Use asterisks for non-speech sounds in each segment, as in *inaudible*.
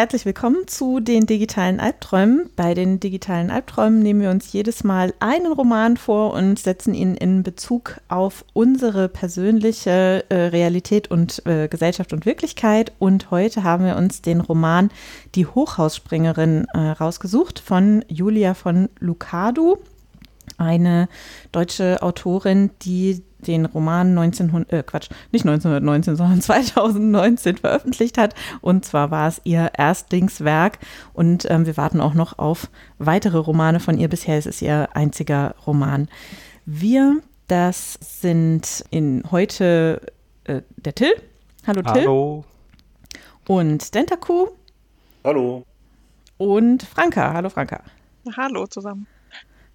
Herzlich willkommen zu den digitalen Albträumen. Bei den digitalen Albträumen nehmen wir uns jedes Mal einen Roman vor und setzen ihn in Bezug auf unsere persönliche äh, Realität und äh, Gesellschaft und Wirklichkeit. Und heute haben wir uns den Roman Die Hochhausspringerin äh, rausgesucht von Julia von Lucado eine deutsche Autorin, die den Roman 1900, äh Quatsch, nicht 1919, sondern *laughs* 2019 veröffentlicht hat. Und zwar war es ihr Erstlingswerk. Und ähm, wir warten auch noch auf weitere Romane von ihr. Bisher ist es ihr einziger Roman. Wir, das sind in heute äh, der Till. Hallo Till. Hallo. Und Dentaku. Hallo. Und Franka. Hallo Franka. Hallo zusammen.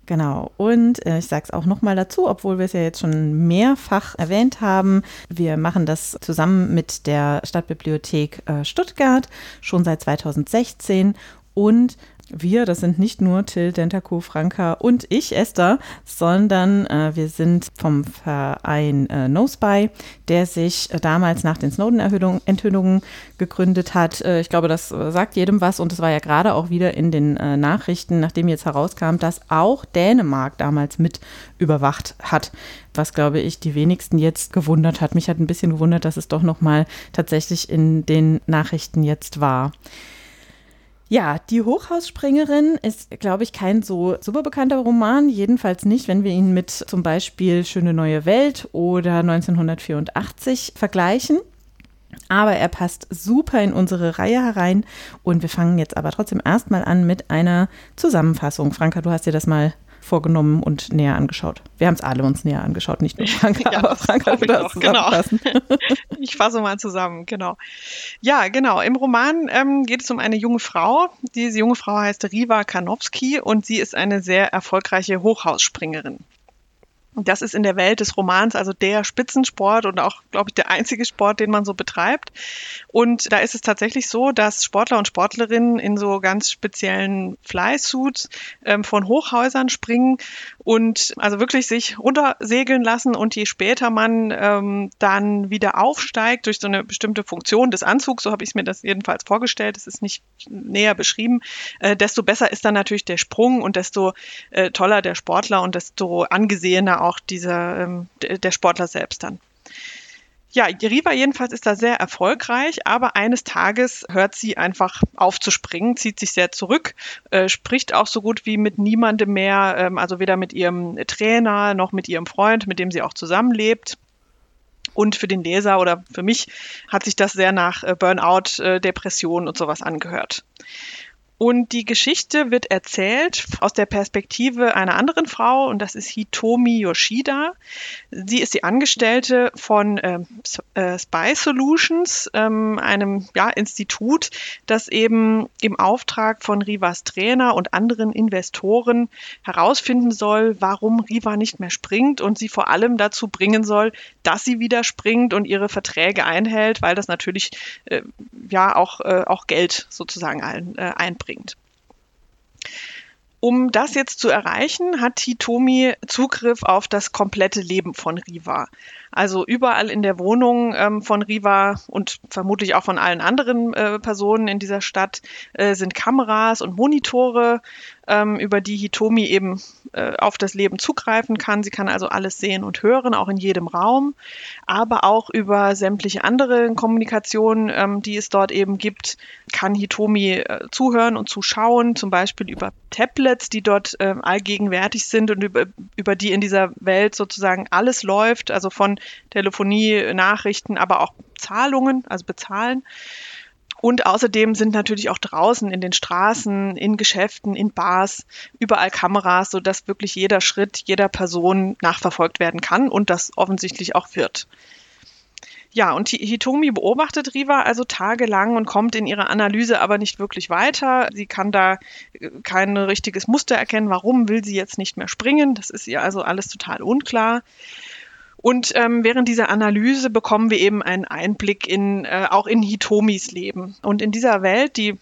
Genau. Und äh, ich sage es auch nochmal dazu, obwohl wir es ja jetzt schon mehrfach erwähnt haben. Wir machen das zusammen mit der Stadtbibliothek äh, Stuttgart schon seit 2016 und wir, das sind nicht nur Till, Dentaku, Franka und ich, Esther, sondern äh, wir sind vom Verein äh, No Spy, der sich äh, damals nach den Snowden-Enthüllungen gegründet hat. Äh, ich glaube, das äh, sagt jedem was und es war ja gerade auch wieder in den äh, Nachrichten, nachdem jetzt herauskam, dass auch Dänemark damals mit überwacht hat was glaube ich die wenigsten jetzt gewundert hat. Mich hat ein bisschen gewundert, dass es doch noch mal tatsächlich in den Nachrichten jetzt war. Ja, die Hochhausspringerin ist, glaube ich, kein so super bekannter Roman. Jedenfalls nicht, wenn wir ihn mit zum Beispiel Schöne neue Welt oder 1984 vergleichen. Aber er passt super in unsere Reihe herein. Und wir fangen jetzt aber trotzdem erstmal an mit einer Zusammenfassung. Franka, du hast dir das mal vorgenommen und näher angeschaut. Wir haben es alle uns näher angeschaut, nicht nur *laughs* Franka, ja, aber Franka wird das genau. *laughs* Ich fasse mal zusammen, genau. Ja, genau. Im Roman ähm, geht es um eine junge Frau. Diese junge Frau heißt Riva Karnowski und sie ist eine sehr erfolgreiche Hochhausspringerin. Das ist in der Welt des Romans also der Spitzensport und auch, glaube ich, der einzige Sport, den man so betreibt. Und da ist es tatsächlich so, dass Sportler und Sportlerinnen in so ganz speziellen Flysuits ähm, von Hochhäusern springen und also wirklich sich runtersegeln lassen. Und je später man ähm, dann wieder aufsteigt durch so eine bestimmte Funktion des Anzugs, so habe ich mir das jedenfalls vorgestellt, das ist nicht näher beschrieben, äh, desto besser ist dann natürlich der Sprung und desto äh, toller der Sportler und desto angesehener auch dieser, ähm, der Sportler selbst dann. Ja, Riva jedenfalls ist da sehr erfolgreich, aber eines Tages hört sie einfach auf zu springen, zieht sich sehr zurück, äh, spricht auch so gut wie mit niemandem mehr, ähm, also weder mit ihrem Trainer noch mit ihrem Freund, mit dem sie auch zusammenlebt. Und für den Leser oder für mich hat sich das sehr nach äh, Burnout, äh, Depression und sowas angehört. Und die Geschichte wird erzählt aus der Perspektive einer anderen Frau und das ist Hitomi Yoshida. Sie ist die Angestellte von ähm, äh, Spy Solutions, ähm, einem ja, Institut, das eben im Auftrag von Rivas Trainer und anderen Investoren herausfinden soll, warum Riva nicht mehr springt und sie vor allem dazu bringen soll, dass sie wieder springt und ihre Verträge einhält, weil das natürlich äh, ja auch, äh, auch Geld sozusagen ein, äh, einbringt bringt. Um das jetzt zu erreichen, hat Hitomi Zugriff auf das komplette Leben von Riva. Also überall in der Wohnung ähm, von Riva und vermutlich auch von allen anderen äh, Personen in dieser Stadt äh, sind Kameras und Monitore ähm, über die Hitomi eben äh, auf das Leben zugreifen kann. Sie kann also alles sehen und hören, auch in jedem Raum, aber auch über sämtliche andere Kommunikationen, ähm, die es dort eben gibt, kann Hitomi äh, zuhören und zuschauen, zum Beispiel über Tablets, die dort äh, allgegenwärtig sind und über, über die in dieser Welt sozusagen alles läuft, also von Telefonie, Nachrichten, aber auch Zahlungen, also bezahlen. Und außerdem sind natürlich auch draußen in den Straßen, in Geschäften, in Bars überall Kameras, sodass wirklich jeder Schritt jeder Person nachverfolgt werden kann und das offensichtlich auch wird. Ja, und Hitomi beobachtet Riva also tagelang und kommt in ihrer Analyse aber nicht wirklich weiter. Sie kann da äh, kein richtiges Muster erkennen. Warum will sie jetzt nicht mehr springen? Das ist ihr also alles total unklar. Und ähm, während dieser Analyse bekommen wir eben einen Einblick in äh, auch in Hitomis Leben. Und in dieser Welt, die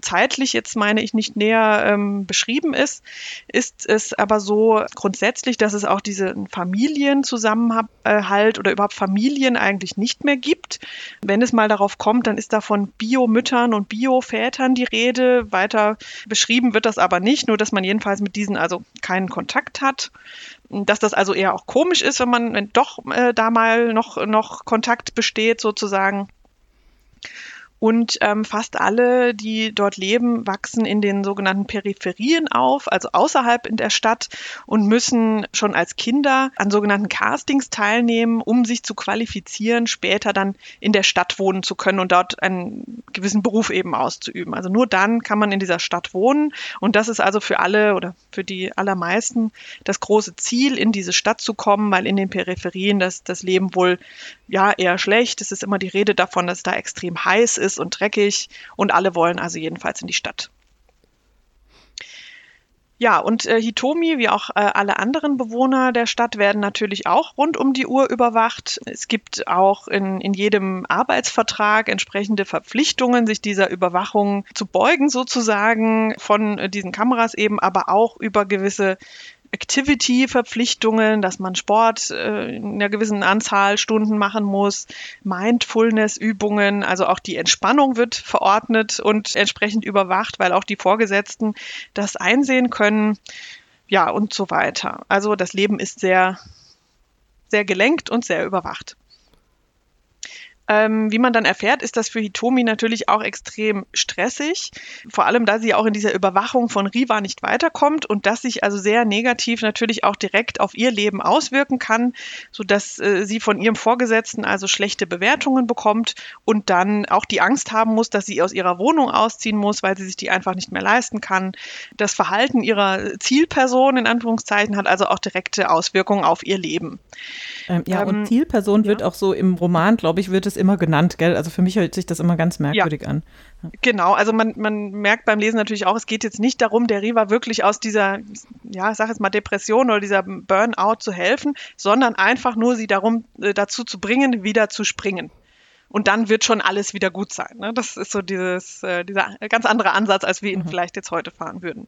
zeitlich jetzt meine ich nicht näher ähm, beschrieben ist, ist es aber so grundsätzlich, dass es auch diesen Familienzusammenhalt oder überhaupt Familien eigentlich nicht mehr gibt. Wenn es mal darauf kommt, dann ist da von Biomüttern und Biovätern die Rede. Weiter beschrieben wird das aber nicht, nur dass man jedenfalls mit diesen also keinen Kontakt hat dass das also eher auch komisch ist, wenn man wenn doch äh, da mal noch, noch Kontakt besteht sozusagen. Und ähm, fast alle, die dort leben, wachsen in den sogenannten Peripherien auf, also außerhalb in der Stadt und müssen schon als Kinder an sogenannten Castings teilnehmen, um sich zu qualifizieren, später dann in der Stadt wohnen zu können und dort einen gewissen Beruf eben auszuüben. Also nur dann kann man in dieser Stadt wohnen. Und das ist also für alle oder für die allermeisten das große Ziel, in diese Stadt zu kommen, weil in den Peripherien das, das Leben wohl ja eher schlecht. Es ist immer die Rede davon, dass es da extrem heiß ist und dreckig und alle wollen also jedenfalls in die Stadt. Ja, und äh, Hitomi, wie auch äh, alle anderen Bewohner der Stadt, werden natürlich auch rund um die Uhr überwacht. Es gibt auch in, in jedem Arbeitsvertrag entsprechende Verpflichtungen, sich dieser Überwachung zu beugen, sozusagen von äh, diesen Kameras eben, aber auch über gewisse Activity-Verpflichtungen, dass man Sport äh, in einer gewissen Anzahl Stunden machen muss, Mindfulness-Übungen, also auch die Entspannung wird verordnet und entsprechend überwacht, weil auch die Vorgesetzten das einsehen können. Ja, und so weiter. Also das Leben ist sehr, sehr gelenkt und sehr überwacht. Ähm, wie man dann erfährt, ist das für Hitomi natürlich auch extrem stressig, vor allem da sie auch in dieser Überwachung von Riva nicht weiterkommt und das sich also sehr negativ natürlich auch direkt auf ihr Leben auswirken kann, sodass äh, sie von ihrem Vorgesetzten also schlechte Bewertungen bekommt und dann auch die Angst haben muss, dass sie aus ihrer Wohnung ausziehen muss, weil sie sich die einfach nicht mehr leisten kann. Das Verhalten ihrer Zielperson in Anführungszeichen hat also auch direkte Auswirkungen auf ihr Leben. Ähm, ja, ähm, und Zielperson wird ja. auch so im Roman, glaube ich, wird es immer genannt, gell? Also für mich hört sich das immer ganz merkwürdig ja. an. Ja. Genau, also man, man merkt beim Lesen natürlich auch, es geht jetzt nicht darum, der Riva wirklich aus dieser, ja, ich sag jetzt mal Depression oder dieser Burnout zu helfen, sondern einfach nur sie darum, äh, dazu zu bringen, wieder zu springen und dann wird schon alles wieder gut sein. Ne? Das ist so dieses, äh, dieser ganz andere Ansatz, als wir ihn mhm. vielleicht jetzt heute fahren würden.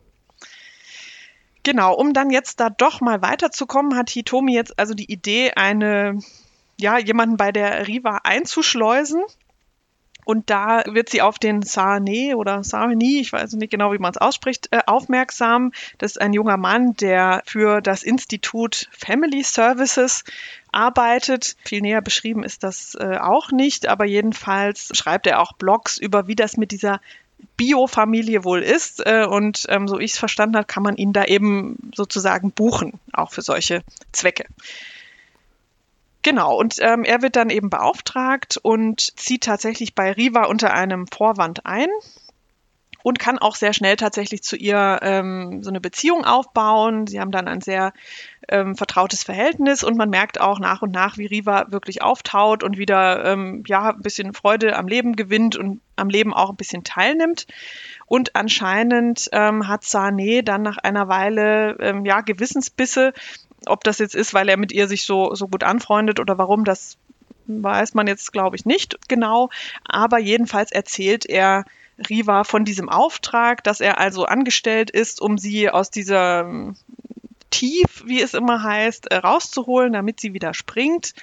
Genau, um dann jetzt da doch mal weiterzukommen, hat Hitomi jetzt also die Idee, eine, ja, jemanden bei der Riva einzuschleusen. Und da wird sie auf den Sane oder Sani, ich weiß nicht genau, wie man es ausspricht, äh, aufmerksam. Das ist ein junger Mann, der für das Institut Family Services arbeitet. Viel näher beschrieben ist das äh, auch nicht, aber jedenfalls schreibt er auch Blogs über, wie das mit dieser Biofamilie wohl ist. Äh, und ähm, so ich es verstanden habe, kann man ihn da eben sozusagen buchen, auch für solche Zwecke. Genau, und ähm, er wird dann eben beauftragt und zieht tatsächlich bei Riva unter einem Vorwand ein und kann auch sehr schnell tatsächlich zu ihr ähm, so eine Beziehung aufbauen. Sie haben dann ein sehr ähm, vertrautes Verhältnis und man merkt auch nach und nach, wie Riva wirklich auftaut und wieder ähm, ja ein bisschen Freude am Leben gewinnt und am Leben auch ein bisschen teilnimmt. Und anscheinend ähm, hat Sane dann nach einer Weile ähm, ja Gewissensbisse, ob das jetzt ist, weil er mit ihr sich so so gut anfreundet oder warum das weiß man jetzt glaube ich nicht genau. Aber jedenfalls erzählt er Riva von diesem Auftrag, dass er also angestellt ist, um sie aus dieser ähm, Tief, wie es immer heißt, äh, rauszuholen, damit sie wieder springt.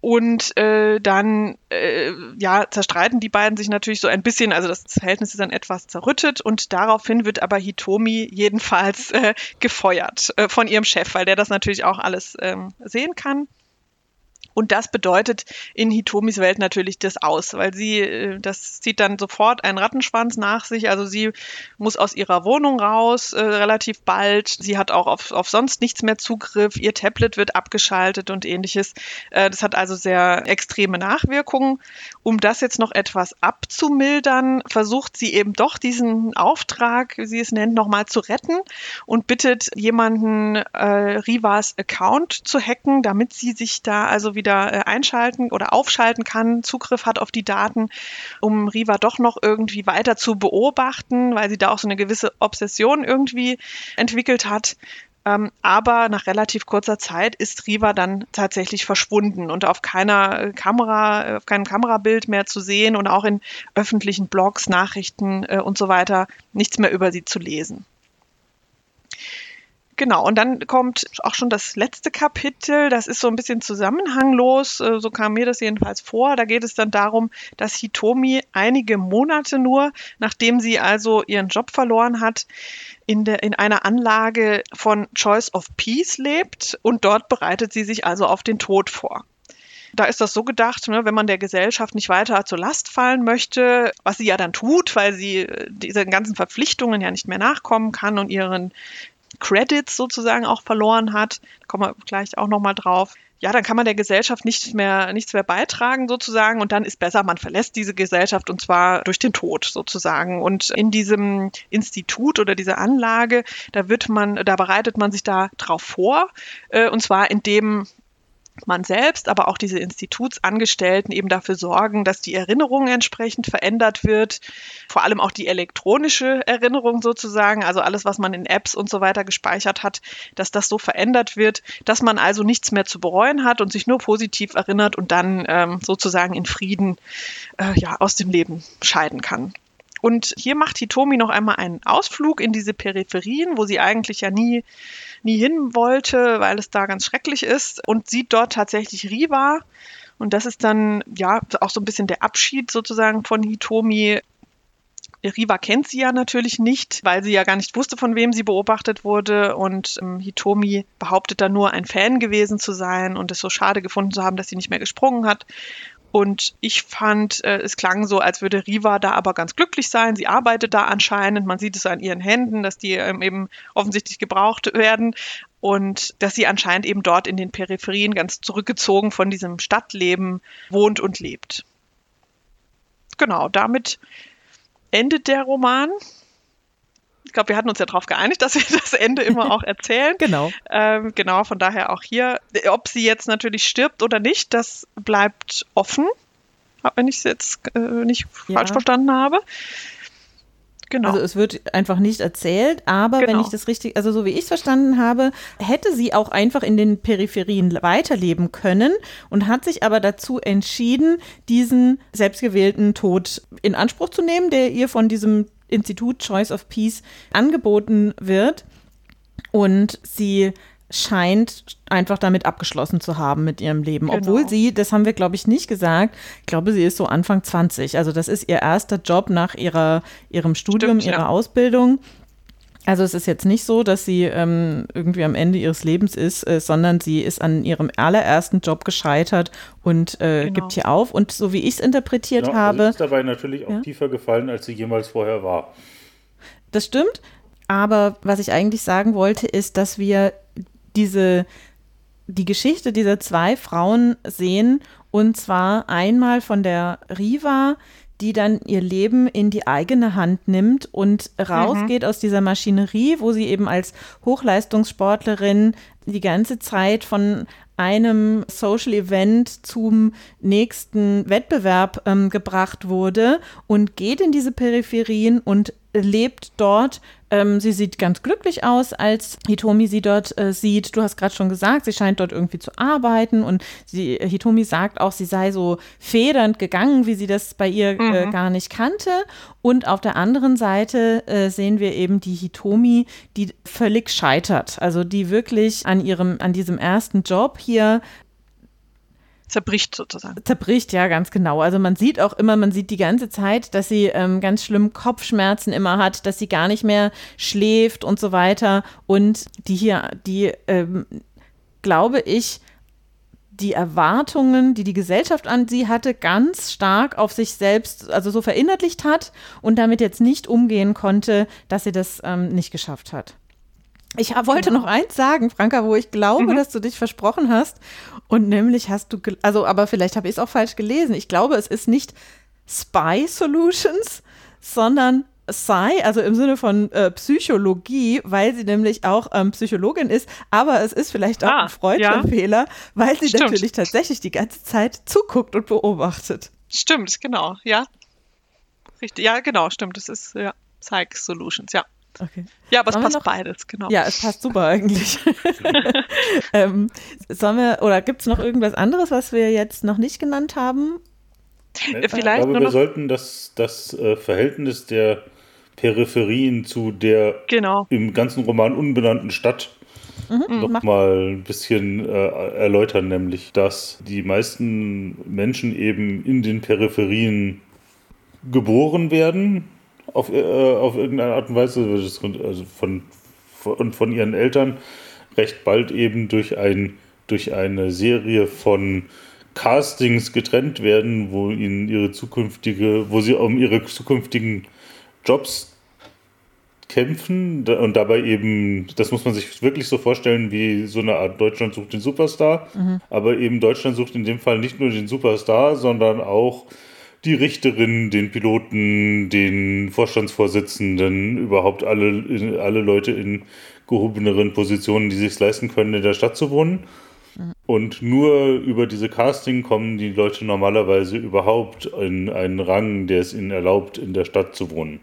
Und äh, dann äh, ja, zerstreiten die beiden sich natürlich so ein bisschen, also das Verhältnis ist dann etwas zerrüttet und daraufhin wird aber Hitomi jedenfalls äh, gefeuert äh, von ihrem Chef, weil der das natürlich auch alles ähm, sehen kann. Und das bedeutet in Hitomis Welt natürlich das aus, weil sie, äh, das zieht dann sofort einen Rattenschwanz nach sich. Also sie muss aus ihrer Wohnung raus, äh, relativ bald. Sie hat auch auf, auf sonst nichts mehr Zugriff. Ihr Tablet wird abgeschaltet und ähnliches. Äh, das hat also sehr extreme Nachwirkungen. Um das jetzt noch etwas abzumildern, versucht sie eben doch diesen Auftrag, wie sie es nennt, nochmal zu retten und bittet jemanden, äh, Rivas Account zu hacken, damit sie sich da also wieder wieder äh, einschalten oder aufschalten kann, Zugriff hat auf die Daten, um Riva doch noch irgendwie weiter zu beobachten, weil sie da auch so eine gewisse Obsession irgendwie entwickelt hat. Ähm, aber nach relativ kurzer Zeit ist Riva dann tatsächlich verschwunden und auf keiner Kamera, auf keinem Kamerabild mehr zu sehen und auch in öffentlichen Blogs, Nachrichten äh, und so weiter nichts mehr über sie zu lesen. Genau, und dann kommt auch schon das letzte Kapitel, das ist so ein bisschen zusammenhanglos, äh, so kam mir das jedenfalls vor. Da geht es dann darum, dass Hitomi einige Monate nur, nachdem sie also ihren Job verloren hat, in, der, in einer Anlage von Choice of Peace lebt und dort bereitet sie sich also auf den Tod vor. Da ist das so gedacht, ne, wenn man der Gesellschaft nicht weiter zur Last fallen möchte, was sie ja dann tut, weil sie äh, diesen ganzen Verpflichtungen ja nicht mehr nachkommen kann und ihren Credits sozusagen auch verloren hat, da kommen wir gleich auch nochmal drauf, ja, dann kann man der Gesellschaft nichts mehr, nichts mehr beitragen sozusagen und dann ist besser, man verlässt diese Gesellschaft und zwar durch den Tod sozusagen. Und in diesem Institut oder dieser Anlage, da wird man, da bereitet man sich da drauf vor äh, und zwar indem man selbst, aber auch diese Institutsangestellten eben dafür sorgen, dass die Erinnerung entsprechend verändert wird. Vor allem auch die elektronische Erinnerung sozusagen, also alles, was man in Apps und so weiter gespeichert hat, dass das so verändert wird, dass man also nichts mehr zu bereuen hat und sich nur positiv erinnert und dann ähm, sozusagen in Frieden äh, ja, aus dem Leben scheiden kann. Und hier macht Hitomi noch einmal einen Ausflug in diese Peripherien, wo sie eigentlich ja nie nie hin wollte, weil es da ganz schrecklich ist und sieht dort tatsächlich Riva. Und das ist dann ja auch so ein bisschen der Abschied sozusagen von Hitomi. Riva kennt sie ja natürlich nicht, weil sie ja gar nicht wusste, von wem sie beobachtet wurde. Und ähm, Hitomi behauptet dann nur, ein Fan gewesen zu sein und es so schade gefunden zu haben, dass sie nicht mehr gesprungen hat. Und ich fand, äh, es klang so, als würde Riva da aber ganz glücklich sein. Sie arbeitet da anscheinend. Man sieht es an ihren Händen, dass die ähm, eben offensichtlich gebraucht werden. Und dass sie anscheinend eben dort in den Peripherien ganz zurückgezogen von diesem Stadtleben wohnt und lebt. Genau, damit endet der Roman ich glaube, wir hatten uns ja darauf geeinigt, *laughs* dass wir das Ende immer auch erzählen. *laughs* genau. Ähm, genau, von daher auch hier. Ob sie jetzt natürlich stirbt oder nicht, das bleibt offen. Wenn ich es jetzt äh, nicht ja. falsch verstanden habe. Genau. Also es wird einfach nicht erzählt, aber genau. wenn ich das richtig, also so wie ich es verstanden habe, hätte sie auch einfach in den Peripherien weiterleben können und hat sich aber dazu entschieden, diesen selbstgewählten Tod in Anspruch zu nehmen, der ihr von diesem Institut Choice of Peace angeboten wird. Und sie scheint einfach damit abgeschlossen zu haben mit ihrem Leben. Genau. Obwohl sie, das haben wir, glaube ich, nicht gesagt, ich glaube, sie ist so Anfang 20. Also das ist ihr erster Job nach ihrer, ihrem Studium, Stimmt, ihrer ja. Ausbildung. Also es ist jetzt nicht so, dass sie ähm, irgendwie am Ende ihres Lebens ist, äh, sondern sie ist an ihrem allerersten Job gescheitert und äh, genau. gibt hier auf. Und so wie ich es interpretiert ja, habe. Sie ist dabei natürlich auch ja? tiefer gefallen, als sie jemals vorher war. Das stimmt. Aber was ich eigentlich sagen wollte, ist, dass wir diese die Geschichte dieser zwei Frauen sehen und zwar einmal von der Riva, die dann ihr Leben in die eigene Hand nimmt und rausgeht mhm. aus dieser Maschinerie, wo sie eben als Hochleistungssportlerin die ganze Zeit von einem Social Event zum nächsten Wettbewerb ähm, gebracht wurde und geht in diese Peripherien und lebt dort. Ähm, sie sieht ganz glücklich aus, als Hitomi sie dort äh, sieht. Du hast gerade schon gesagt, sie scheint dort irgendwie zu arbeiten und sie, äh, Hitomi sagt auch, sie sei so federnd gegangen, wie sie das bei ihr äh, mhm. äh, gar nicht kannte. Und auf der anderen Seite äh, sehen wir eben die Hitomi, die völlig scheitert. Also die wirklich an ihrem, an diesem ersten Job hier zerbricht sozusagen. Zerbricht, ja, ganz genau. Also man sieht auch immer, man sieht die ganze Zeit, dass sie ähm, ganz schlimm Kopfschmerzen immer hat, dass sie gar nicht mehr schläft und so weiter. Und die hier, die, ähm, glaube ich, die Erwartungen, die die Gesellschaft an sie hatte, ganz stark auf sich selbst, also so verinnerlicht hat und damit jetzt nicht umgehen konnte, dass sie das ähm, nicht geschafft hat. Ich wollte noch eins sagen, Franka, wo ich glaube, mhm. dass du dich versprochen hast. Und nämlich hast du, also, aber vielleicht habe ich es auch falsch gelesen. Ich glaube, es ist nicht Spy Solutions, sondern Psy, also im Sinne von äh, Psychologie, weil sie nämlich auch ähm, Psychologin ist, aber es ist vielleicht auch ah, ein freudscher ja. Fehler, weil sie Stimmt. natürlich tatsächlich die ganze Zeit zuguckt und beobachtet. Stimmt, genau, ja. Richtig, ja, genau, stimmt. Das ist ja Psych Solutions, ja. Okay. Ja, aber es passt noch, beides, genau. Ja, es passt super eigentlich. *laughs* ähm, sollen wir, oder gibt es noch irgendwas anderes, was wir jetzt noch nicht genannt haben? Äh, vielleicht ich glaube, wir sollten das, das äh, Verhältnis der Peripherien zu der genau. im ganzen Roman unbenannten Stadt mhm, noch mal ein bisschen äh, erläutern, nämlich dass die meisten Menschen eben in den Peripherien geboren werden, auf, äh, auf irgendeine Art und Weise, also von, von, von ihren Eltern recht bald eben durch, ein, durch eine Serie von Castings getrennt werden, wo ihnen ihre zukünftige, wo sie um ihre zukünftigen Jobs kämpfen und dabei eben, das muss man sich wirklich so vorstellen, wie so eine Art Deutschland sucht den Superstar, mhm. aber eben Deutschland sucht in dem Fall nicht nur den Superstar, sondern auch die Richterin, den Piloten, den Vorstandsvorsitzenden, überhaupt alle, alle Leute in gehobeneren Positionen, die sich leisten können, in der Stadt zu wohnen. Mhm. Und nur über diese Casting kommen die Leute normalerweise überhaupt in einen Rang, der es ihnen erlaubt, in der Stadt zu wohnen.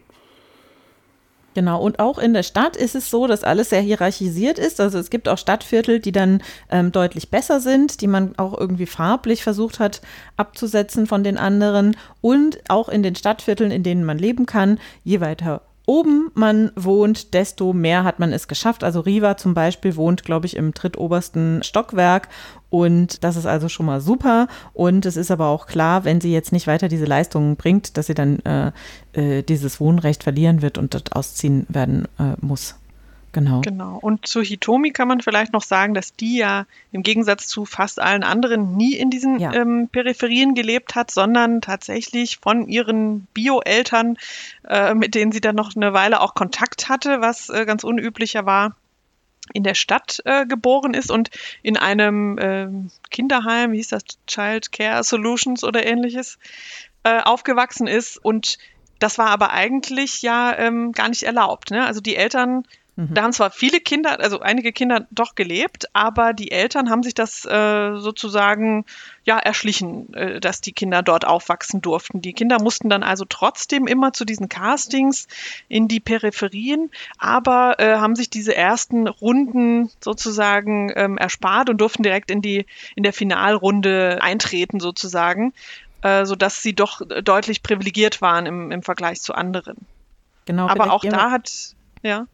Genau, und auch in der Stadt ist es so, dass alles sehr hierarchisiert ist. Also es gibt auch Stadtviertel, die dann ähm, deutlich besser sind, die man auch irgendwie farblich versucht hat abzusetzen von den anderen. Und auch in den Stadtvierteln, in denen man leben kann, je weiter oben man wohnt, desto mehr hat man es geschafft. Also Riva zum Beispiel wohnt, glaube ich, im drittobersten Stockwerk und das ist also schon mal super. Und es ist aber auch klar, wenn sie jetzt nicht weiter diese Leistungen bringt, dass sie dann äh, äh, dieses Wohnrecht verlieren wird und dort ausziehen werden äh, muss. Genau. Genau. Und zu Hitomi kann man vielleicht noch sagen, dass die ja im Gegensatz zu fast allen anderen nie in diesen ja. ähm, Peripherien gelebt hat, sondern tatsächlich von ihren Bio-Eltern, äh, mit denen sie dann noch eine Weile auch Kontakt hatte, was äh, ganz unüblicher war in der Stadt äh, geboren ist und in einem äh, Kinderheim, wie hieß das, Child Care Solutions oder ähnliches, äh, aufgewachsen ist. Und das war aber eigentlich ja ähm, gar nicht erlaubt. Ne? Also die Eltern da haben zwar viele Kinder, also einige Kinder doch gelebt, aber die Eltern haben sich das äh, sozusagen ja erschlichen, äh, dass die Kinder dort aufwachsen durften. Die Kinder mussten dann also trotzdem immer zu diesen Castings in die Peripherien, aber äh, haben sich diese ersten Runden sozusagen ähm, erspart und durften direkt in die in der Finalrunde eintreten sozusagen, äh, so dass sie doch deutlich privilegiert waren im, im Vergleich zu anderen. Genau. Aber auch da hat ja.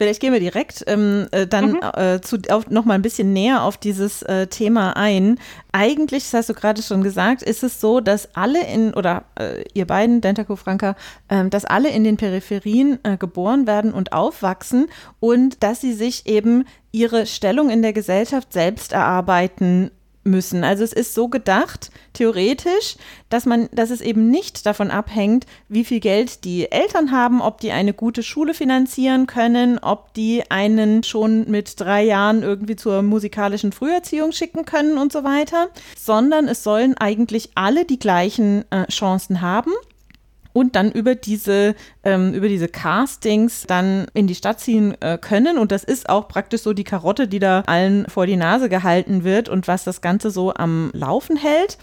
Vielleicht gehen wir direkt ähm, äh, dann mhm. äh, zu, auf, noch mal ein bisschen näher auf dieses äh, Thema ein. Eigentlich, das hast du gerade schon gesagt, ist es so, dass alle in, oder äh, ihr beiden, Dentaco Franka, ähm, dass alle in den Peripherien äh, geboren werden und aufwachsen und dass sie sich eben ihre Stellung in der Gesellschaft selbst erarbeiten müssen. Also es ist so gedacht, theoretisch, dass man, dass es eben nicht davon abhängt, wie viel Geld die Eltern haben, ob die eine gute Schule finanzieren können, ob die einen schon mit drei Jahren irgendwie zur musikalischen Früherziehung schicken können und so weiter, sondern es sollen eigentlich alle die gleichen äh, Chancen haben und dann über diese, ähm, über diese Castings dann in die Stadt ziehen äh, können. Und das ist auch praktisch so die Karotte, die da allen vor die Nase gehalten wird und was das Ganze so am Laufen hält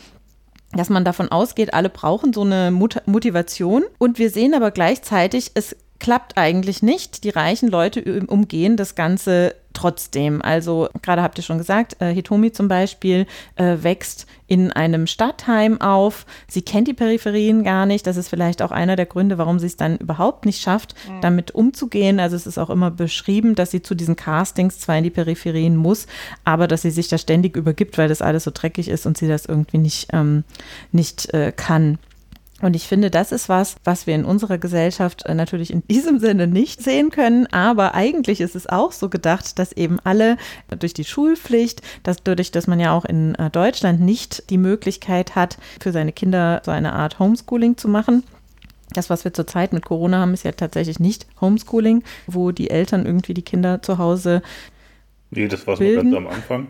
dass man davon ausgeht, alle brauchen so eine Mut Motivation. Und wir sehen aber gleichzeitig, es klappt eigentlich nicht. Die reichen Leute umgehen das Ganze trotzdem. Also gerade habt ihr schon gesagt, äh, Hitomi zum Beispiel äh, wächst in einem Stadtheim auf. Sie kennt die Peripherien gar nicht. Das ist vielleicht auch einer der Gründe, warum sie es dann überhaupt nicht schafft, mhm. damit umzugehen. Also es ist auch immer beschrieben, dass sie zu diesen Castings zwar in die Peripherien muss, aber dass sie sich da ständig übergibt, weil das alles so dreckig ist und sie das irgendwie nicht, ähm, nicht äh, kann. Und ich finde, das ist was, was wir in unserer Gesellschaft äh, natürlich in diesem Sinne nicht sehen können. Aber eigentlich ist es auch so gedacht, dass eben alle durch die Schulpflicht, dass dadurch, dass man ja auch in äh, Deutschland nicht die Möglichkeit hat, für seine Kinder so eine Art Homeschooling zu machen, das, was wir zurzeit mit Corona haben, ist ja tatsächlich nicht Homeschooling, wo die Eltern irgendwie die Kinder zu Hause. Nee, das war so ganz am Anfang.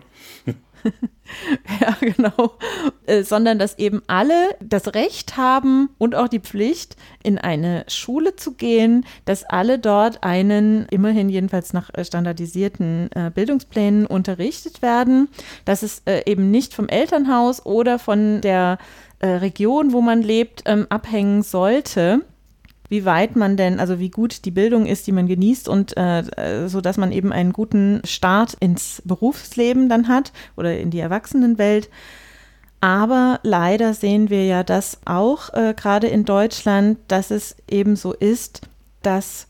*laughs* ja, genau. Äh, sondern dass eben alle das Recht haben und auch die Pflicht, in eine Schule zu gehen, dass alle dort einen, immerhin jedenfalls nach äh, standardisierten äh, Bildungsplänen unterrichtet werden, dass es äh, eben nicht vom Elternhaus oder von der äh, Region, wo man lebt, ähm, abhängen sollte wie weit man denn, also wie gut die Bildung ist, die man genießt und äh, äh, so, dass man eben einen guten Start ins Berufsleben dann hat oder in die Erwachsenenwelt. Aber leider sehen wir ja das auch äh, gerade in Deutschland, dass es eben so ist, dass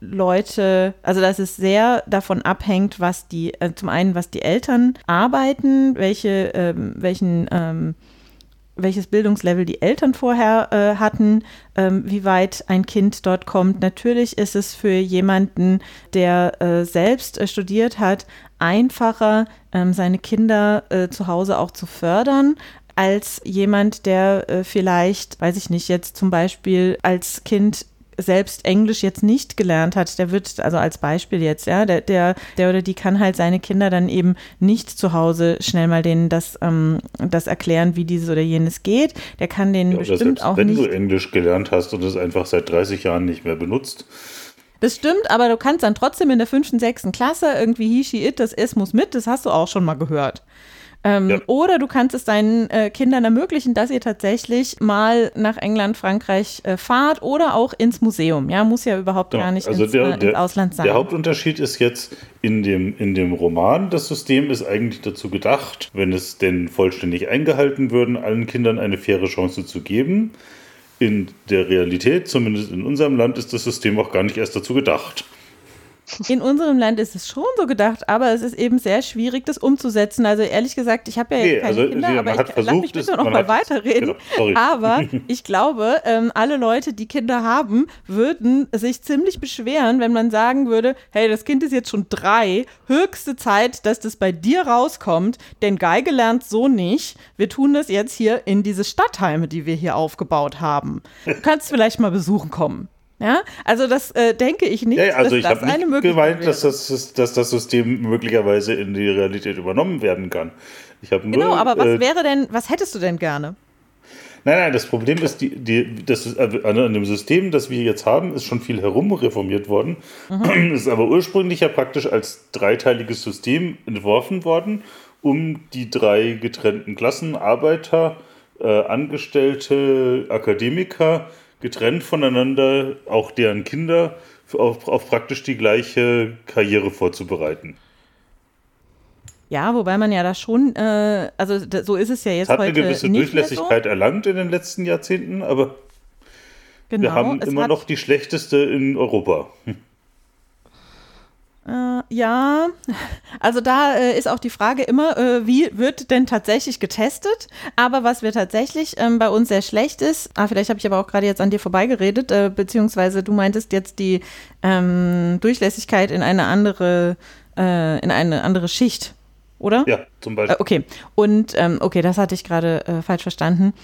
Leute, also dass es sehr davon abhängt, was die, äh, zum einen, was die Eltern arbeiten, welche, ähm, welchen ähm, welches Bildungslevel die Eltern vorher äh, hatten, ähm, wie weit ein Kind dort kommt. Natürlich ist es für jemanden, der äh, selbst äh, studiert hat, einfacher, ähm, seine Kinder äh, zu Hause auch zu fördern, als jemand, der äh, vielleicht, weiß ich nicht, jetzt zum Beispiel als Kind selbst Englisch jetzt nicht gelernt hat, der wird, also als Beispiel jetzt, ja, der, der, der oder die kann halt seine Kinder dann eben nicht zu Hause schnell mal denen das, ähm, das erklären, wie dieses oder jenes geht. Der kann denen ja, bestimmt selbst, auch wenn nicht. Wenn du Englisch gelernt hast und es einfach seit 30 Jahren nicht mehr benutzt. Das stimmt, aber du kannst dann trotzdem in der fünften, sechsten Klasse irgendwie he, she, it, das es muss mit, das hast du auch schon mal gehört. Ähm, ja. Oder du kannst es deinen äh, Kindern ermöglichen, dass ihr tatsächlich mal nach England, Frankreich äh, fahrt oder auch ins Museum. Ja, muss ja überhaupt ja, gar nicht also ins, der, äh, ins Ausland sein. Der Hauptunterschied ist jetzt in dem, in dem Roman, das System ist eigentlich dazu gedacht, wenn es denn vollständig eingehalten würden, allen Kindern eine faire Chance zu geben. In der Realität, zumindest in unserem Land, ist das System auch gar nicht erst dazu gedacht. In unserem Land ist es schon so gedacht, aber es ist eben sehr schwierig, das umzusetzen. Also ehrlich gesagt, ich habe ja jetzt keine also, Kinder, aber ich versucht, lass mich bitte noch mal weiterreden. Genau, aber *laughs* ich glaube, ähm, alle Leute, die Kinder haben, würden sich ziemlich beschweren, wenn man sagen würde, hey, das Kind ist jetzt schon drei, höchste Zeit, dass das bei dir rauskommt, denn Geige lernt so nicht. Wir tun das jetzt hier in diese Stadtheime, die wir hier aufgebaut haben. Du kannst vielleicht mal besuchen kommen. Ja, also das äh, denke ich nicht. Ja, also ich habe nicht gemeint, dass das, dass das System möglicherweise in die Realität übernommen werden kann. Ich nur, genau, aber was äh, wäre denn, was hättest du denn gerne? Nein, nein, das Problem ist, die, die, das also an dem System, das wir jetzt haben, ist schon viel herumreformiert worden. Mhm. ist aber ursprünglich ja praktisch als dreiteiliges System entworfen worden, um die drei getrennten Klassen, Arbeiter, äh, Angestellte, Akademiker, getrennt voneinander auch deren Kinder auf, auf praktisch die gleiche Karriere vorzubereiten. Ja, wobei man ja da schon, äh, also so ist es ja jetzt hat heute eine gewisse Durchlässigkeit so. erlangt in den letzten Jahrzehnten, aber genau, wir haben immer noch die schlechteste in Europa. Hm. Äh, ja, also da äh, ist auch die Frage immer, äh, wie wird denn tatsächlich getestet? Aber was wir tatsächlich ähm, bei uns sehr schlecht ist, ah, vielleicht habe ich aber auch gerade jetzt an dir vorbeigeredet, äh, beziehungsweise du meintest jetzt die ähm, Durchlässigkeit in eine andere, äh, in eine andere Schicht, oder? Ja, zum Beispiel. Äh, okay, und ähm, okay, das hatte ich gerade falsch verstanden.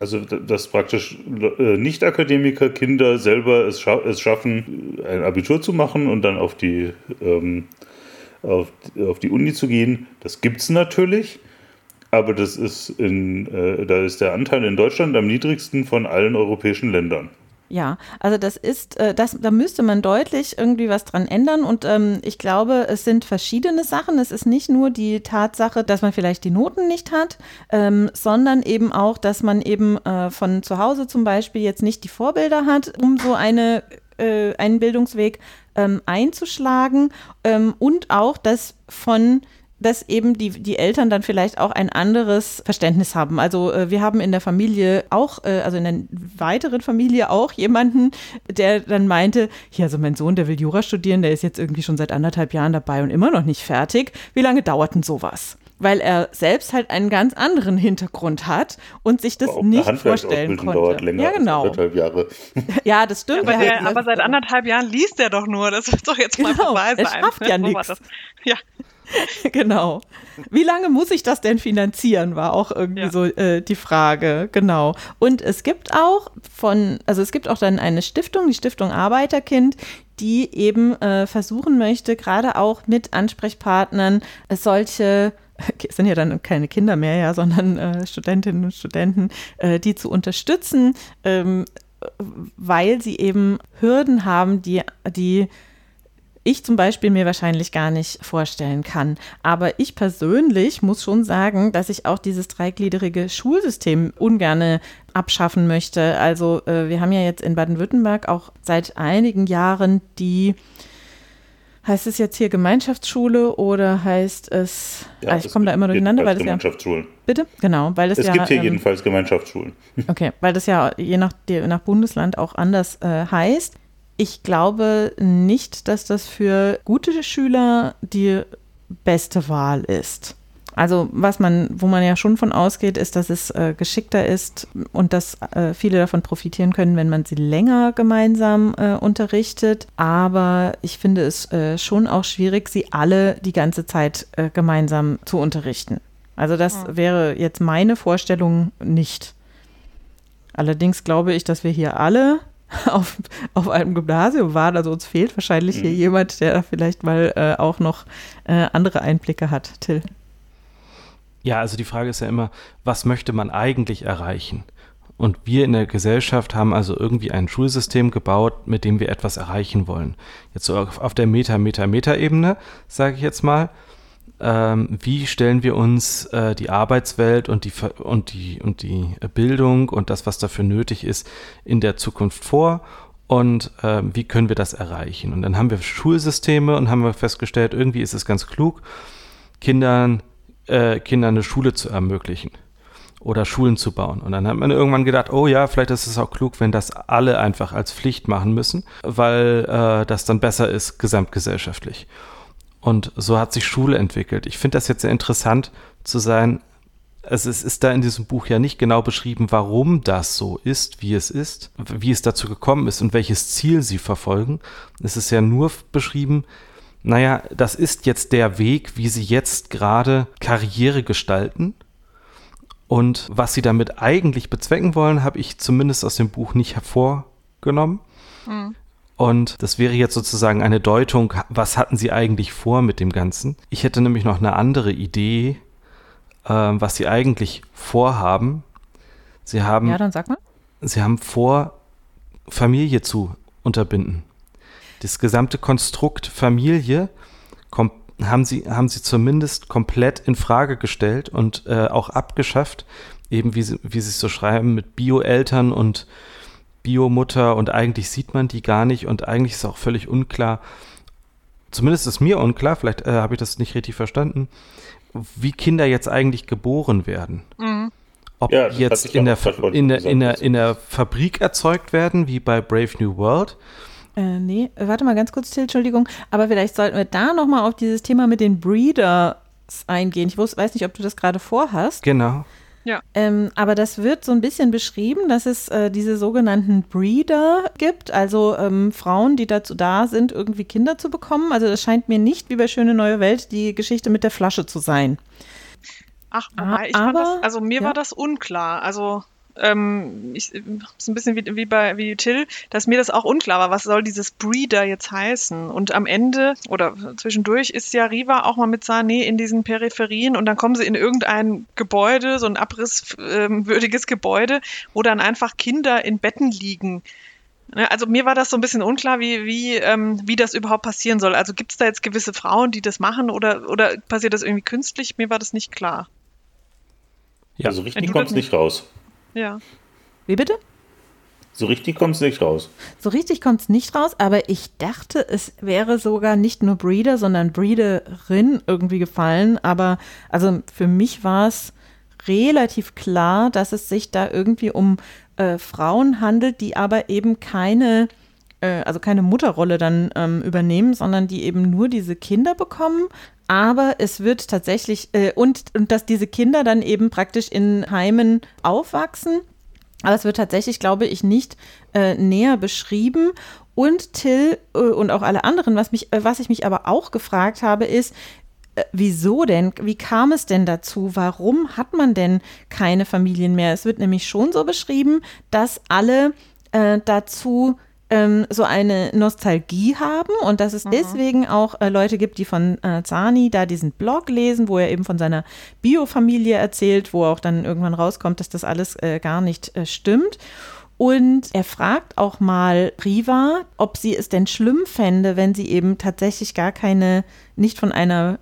Also, dass praktisch äh, Nicht-Akademiker, Kinder selber es, scha es, schaffen, ein Abitur zu machen und dann auf die, ähm, auf, auf die Uni zu gehen, das gibt es natürlich. Aber das ist in, äh, da ist der Anteil in Deutschland am niedrigsten von allen europäischen Ländern. Ja, also das ist, äh, das, da müsste man deutlich irgendwie was dran ändern. Und ähm, ich glaube, es sind verschiedene Sachen. Es ist nicht nur die Tatsache, dass man vielleicht die Noten nicht hat, ähm, sondern eben auch, dass man eben äh, von zu Hause zum Beispiel jetzt nicht die Vorbilder hat, um so eine, äh, einen Bildungsweg ähm, einzuschlagen. Ähm, und auch, dass von dass eben die, die Eltern dann vielleicht auch ein anderes Verständnis haben. Also äh, wir haben in der Familie auch, äh, also in der weiteren Familie auch jemanden, der dann meinte, ja, also mein Sohn, der will Jura studieren, der ist jetzt irgendwie schon seit anderthalb Jahren dabei und immer noch nicht fertig. Wie lange dauert denn sowas? weil er selbst halt einen ganz anderen Hintergrund hat und sich das nicht vorstellen konnte. dauert länger ja, genau. als anderthalb Jahre. *laughs* Ja, das stimmt. Aber, er, aber seit *laughs* anderthalb Jahren liest er doch nur. Das wird doch jetzt genau, mal vorbei sein. Er schafft ja nichts. Ja. *laughs* genau. Wie lange muss ich das denn finanzieren, war auch irgendwie ja. so äh, die Frage. Genau. Und es gibt auch von, also es gibt auch dann eine Stiftung, die Stiftung Arbeiterkind, die eben äh, versuchen möchte, gerade auch mit Ansprechpartnern äh, solche *laughs* es sind ja dann keine Kinder mehr, ja, sondern äh, Studentinnen und Studenten, äh, die zu unterstützen, ähm, weil sie eben Hürden haben, die, die ich zum Beispiel mir wahrscheinlich gar nicht vorstellen kann. Aber ich persönlich muss schon sagen, dass ich auch dieses dreigliederige Schulsystem ungerne abschaffen möchte. Also äh, wir haben ja jetzt in Baden-Württemberg auch seit einigen Jahren die Heißt es jetzt hier Gemeinschaftsschule oder heißt es, ja, ah, ich komme da immer durcheinander, weil das Gemeinschaftsschulen. ja. Bitte? Genau, weil das es ja. Es gibt hier ähm, jedenfalls Gemeinschaftsschulen. Okay, weil das ja je nach, nach Bundesland auch anders äh, heißt. Ich glaube nicht, dass das für gute Schüler die beste Wahl ist. Also was man, wo man ja schon von ausgeht, ist, dass es äh, geschickter ist und dass äh, viele davon profitieren können, wenn man sie länger gemeinsam äh, unterrichtet. Aber ich finde es äh, schon auch schwierig, sie alle die ganze Zeit äh, gemeinsam zu unterrichten. Also das ja. wäre jetzt meine Vorstellung nicht. Allerdings glaube ich, dass wir hier alle *laughs* auf, auf einem Gymnasium waren. Also uns fehlt wahrscheinlich mhm. hier jemand, der vielleicht mal äh, auch noch andere Einblicke hat. Till. Ja, also die Frage ist ja immer, was möchte man eigentlich erreichen? Und wir in der Gesellschaft haben also irgendwie ein Schulsystem gebaut, mit dem wir etwas erreichen wollen. Jetzt so auf, auf der Meta, Meta, Meta-Ebene, sage ich jetzt mal. Ähm, wie stellen wir uns äh, die Arbeitswelt und die, und, die, und die Bildung und das, was dafür nötig ist, in der Zukunft vor? Und äh, wie können wir das erreichen? Und dann haben wir Schulsysteme und haben wir festgestellt, irgendwie ist es ganz klug, Kindern äh, Kindern eine Schule zu ermöglichen oder Schulen zu bauen. Und dann hat man irgendwann gedacht, oh ja, vielleicht ist es auch klug, wenn das alle einfach als Pflicht machen müssen, weil äh, das dann besser ist gesamtgesellschaftlich. Und so hat sich Schule entwickelt. Ich finde das jetzt sehr interessant zu sein. Also es ist da in diesem Buch ja nicht genau beschrieben, warum das so ist, wie es ist, wie es dazu gekommen ist und welches Ziel sie verfolgen. Es ist ja nur beschrieben, naja, das ist jetzt der Weg, wie sie jetzt gerade Karriere gestalten. Und was sie damit eigentlich bezwecken wollen, habe ich zumindest aus dem Buch nicht hervorgenommen. Mhm. Und das wäre jetzt sozusagen eine Deutung, was hatten sie eigentlich vor mit dem Ganzen. Ich hätte nämlich noch eine andere Idee, äh, was sie eigentlich vorhaben. Sie haben, ja, dann sag mal. Sie haben vor, Familie zu unterbinden das gesamte Konstrukt Familie haben sie, haben sie zumindest komplett in Frage gestellt und äh, auch abgeschafft, eben wie sie, wie sie es so schreiben, mit Bio-Eltern und Biomutter und eigentlich sieht man die gar nicht und eigentlich ist auch völlig unklar, zumindest ist mir unklar, vielleicht äh, habe ich das nicht richtig verstanden, wie Kinder jetzt eigentlich geboren werden. Mhm. Ob ja, jetzt in der, in, der, in, der, in der Fabrik erzeugt werden, wie bei Brave New World, äh, nee, warte mal ganz kurz, Till, Entschuldigung. Aber vielleicht sollten wir da nochmal auf dieses Thema mit den Breeders eingehen. Ich wusste, weiß nicht, ob du das gerade vorhast. Genau. Ja. Ähm, aber das wird so ein bisschen beschrieben, dass es äh, diese sogenannten Breeder gibt, also ähm, Frauen, die dazu da sind, irgendwie Kinder zu bekommen. Also das scheint mir nicht wie bei Schöne Neue Welt die Geschichte mit der Flasche zu sein. Ach, wobei, ich aber, das, also mir ja. war das unklar. Also ähm, ich, ist ein bisschen wie, wie bei wie Till, dass mir das auch unklar war, was soll dieses Breeder jetzt heißen? Und am Ende oder zwischendurch ist ja Riva auch mal mit Sané in diesen Peripherien und dann kommen sie in irgendein Gebäude, so ein abrisswürdiges Gebäude, wo dann einfach Kinder in Betten liegen. Ne, also mir war das so ein bisschen unklar, wie, wie, ähm, wie das überhaupt passieren soll. Also gibt es da jetzt gewisse Frauen, die das machen oder, oder passiert das irgendwie künstlich? Mir war das nicht klar. Ja, also richtig kommt es nicht raus. Ja. Wie bitte? So richtig kommt es nicht raus. So richtig kommt es nicht raus, aber ich dachte, es wäre sogar nicht nur Breeder, sondern Breederin irgendwie gefallen. Aber also für mich war es relativ klar, dass es sich da irgendwie um äh, Frauen handelt, die aber eben keine, äh, also keine Mutterrolle dann ähm, übernehmen, sondern die eben nur diese Kinder bekommen, aber es wird tatsächlich, äh, und, und dass diese Kinder dann eben praktisch in Heimen aufwachsen. Aber es wird tatsächlich, glaube ich, nicht äh, näher beschrieben. Und Till äh, und auch alle anderen, was, mich, äh, was ich mich aber auch gefragt habe, ist, wieso denn? Wie kam es denn dazu? Warum hat man denn keine Familien mehr? Es wird nämlich schon so beschrieben, dass alle äh, dazu ähm, so eine Nostalgie haben und dass es mhm. deswegen auch äh, Leute gibt, die von äh, Zani da diesen Blog lesen, wo er eben von seiner Biofamilie erzählt, wo auch dann irgendwann rauskommt, dass das alles äh, gar nicht äh, stimmt. Und er fragt auch mal Riva, ob sie es denn schlimm fände, wenn sie eben tatsächlich gar keine, nicht von einer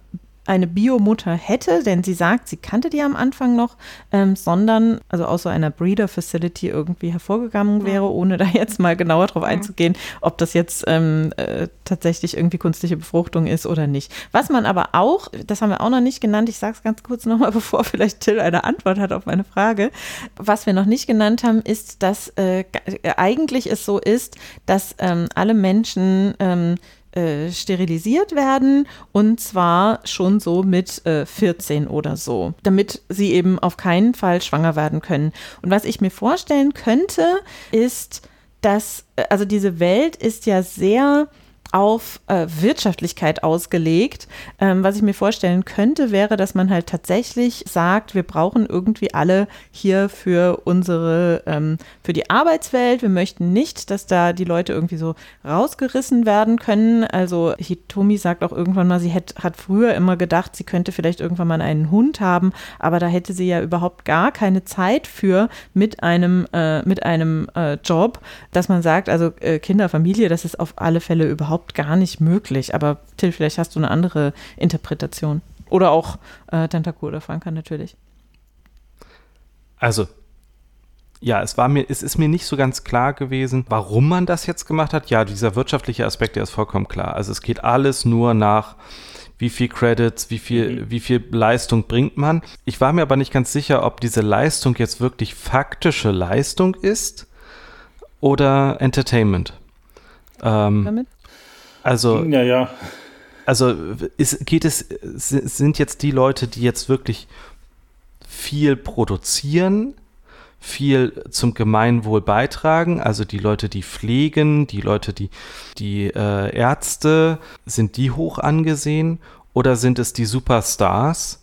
eine Biomutter hätte, denn sie sagt, sie kannte die am Anfang noch, ähm, sondern also aus so einer Breeder Facility irgendwie hervorgegangen wäre, ohne da jetzt mal genauer drauf einzugehen, ob das jetzt ähm, äh, tatsächlich irgendwie künstliche Befruchtung ist oder nicht. Was man aber auch, das haben wir auch noch nicht genannt, ich sage es ganz kurz nochmal, *laughs* bevor vielleicht Till eine Antwort hat auf meine Frage. Was wir noch nicht genannt haben, ist, dass äh, eigentlich es so ist, dass ähm, alle Menschen ähm, äh, sterilisiert werden und zwar schon so mit äh, 14 oder so, damit sie eben auf keinen Fall schwanger werden können. Und was ich mir vorstellen könnte, ist, dass, äh, also diese Welt ist ja sehr auf äh, Wirtschaftlichkeit ausgelegt. Ähm, was ich mir vorstellen könnte, wäre, dass man halt tatsächlich sagt, wir brauchen irgendwie alle hier für unsere, ähm, für die Arbeitswelt. Wir möchten nicht, dass da die Leute irgendwie so rausgerissen werden können. Also Hitomi sagt auch irgendwann mal, sie hätt, hat früher immer gedacht, sie könnte vielleicht irgendwann mal einen Hund haben, aber da hätte sie ja überhaupt gar keine Zeit für mit einem, äh, mit einem äh, Job, dass man sagt, also äh, Kinder, Familie, das ist auf alle Fälle überhaupt überhaupt gar nicht möglich. Aber Till, vielleicht hast du eine andere Interpretation. Oder auch äh, Tentakur oder Franka natürlich. Also, ja, es war mir, es ist mir nicht so ganz klar gewesen, warum man das jetzt gemacht hat. Ja, dieser wirtschaftliche Aspekt, der ist vollkommen klar. Also es geht alles nur nach wie viel Credits, wie viel, mhm. wie viel Leistung bringt man. Ich war mir aber nicht ganz sicher, ob diese Leistung jetzt wirklich faktische Leistung ist oder Entertainment. Ähm, Damit? Also, ja, ja. Also ist, geht es, sind jetzt die Leute, die jetzt wirklich viel produzieren, viel zum Gemeinwohl beitragen, also die Leute, die pflegen, die Leute, die, die äh, Ärzte, sind die hoch angesehen oder sind es die Superstars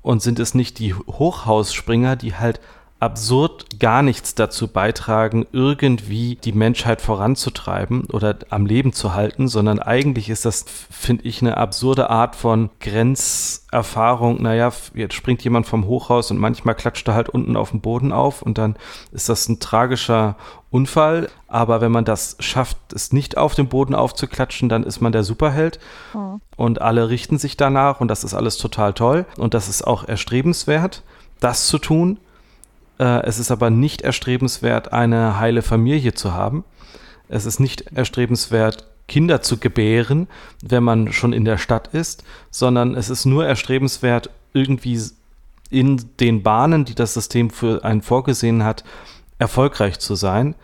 und sind es nicht die Hochhausspringer, die halt absurd gar nichts dazu beitragen, irgendwie die Menschheit voranzutreiben oder am Leben zu halten, sondern eigentlich ist das, finde ich, eine absurde Art von Grenzerfahrung. Naja, jetzt springt jemand vom Hochhaus und manchmal klatscht er halt unten auf dem Boden auf und dann ist das ein tragischer Unfall. Aber wenn man das schafft, es nicht auf dem Boden aufzuklatschen, dann ist man der Superheld. Oh. Und alle richten sich danach und das ist alles total toll. Und das ist auch erstrebenswert, das zu tun. Äh, es ist aber nicht erstrebenswert, eine heile Familie zu haben. Es ist nicht erstrebenswert, Kinder zu gebären, wenn man schon in der Stadt ist, sondern es ist nur erstrebenswert, irgendwie in den Bahnen, die das System für einen vorgesehen hat, erfolgreich zu sein.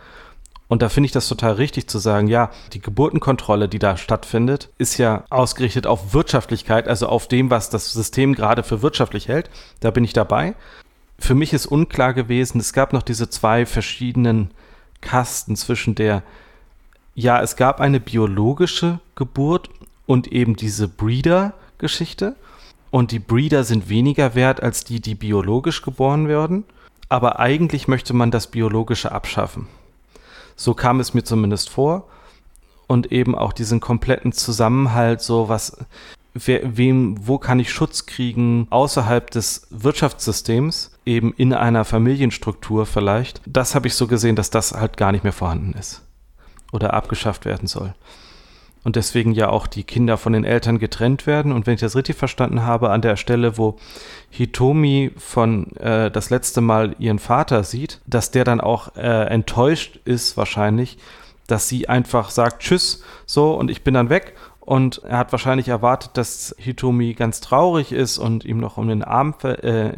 Und da finde ich das total richtig zu sagen, ja, die Geburtenkontrolle, die da stattfindet, ist ja ausgerichtet auf Wirtschaftlichkeit, also auf dem, was das System gerade für wirtschaftlich hält. Da bin ich dabei für mich ist unklar gewesen, es gab noch diese zwei verschiedenen Kasten zwischen der, ja, es gab eine biologische Geburt und eben diese Breeder-Geschichte. Und die Breeder sind weniger wert als die, die biologisch geboren werden. Aber eigentlich möchte man das Biologische abschaffen. So kam es mir zumindest vor. Und eben auch diesen kompletten Zusammenhalt, so was, wer, wem, wo kann ich Schutz kriegen außerhalb des Wirtschaftssystems, eben in einer Familienstruktur vielleicht. Das habe ich so gesehen, dass das halt gar nicht mehr vorhanden ist oder abgeschafft werden soll. Und deswegen ja auch die Kinder von den Eltern getrennt werden. Und wenn ich das richtig verstanden habe, an der Stelle, wo Hitomi von äh, das letzte Mal ihren Vater sieht, dass der dann auch äh, enttäuscht ist wahrscheinlich, dass sie einfach sagt, tschüss, so, und ich bin dann weg und er hat wahrscheinlich erwartet, dass Hitomi ganz traurig ist und ihm noch um den Arm äh,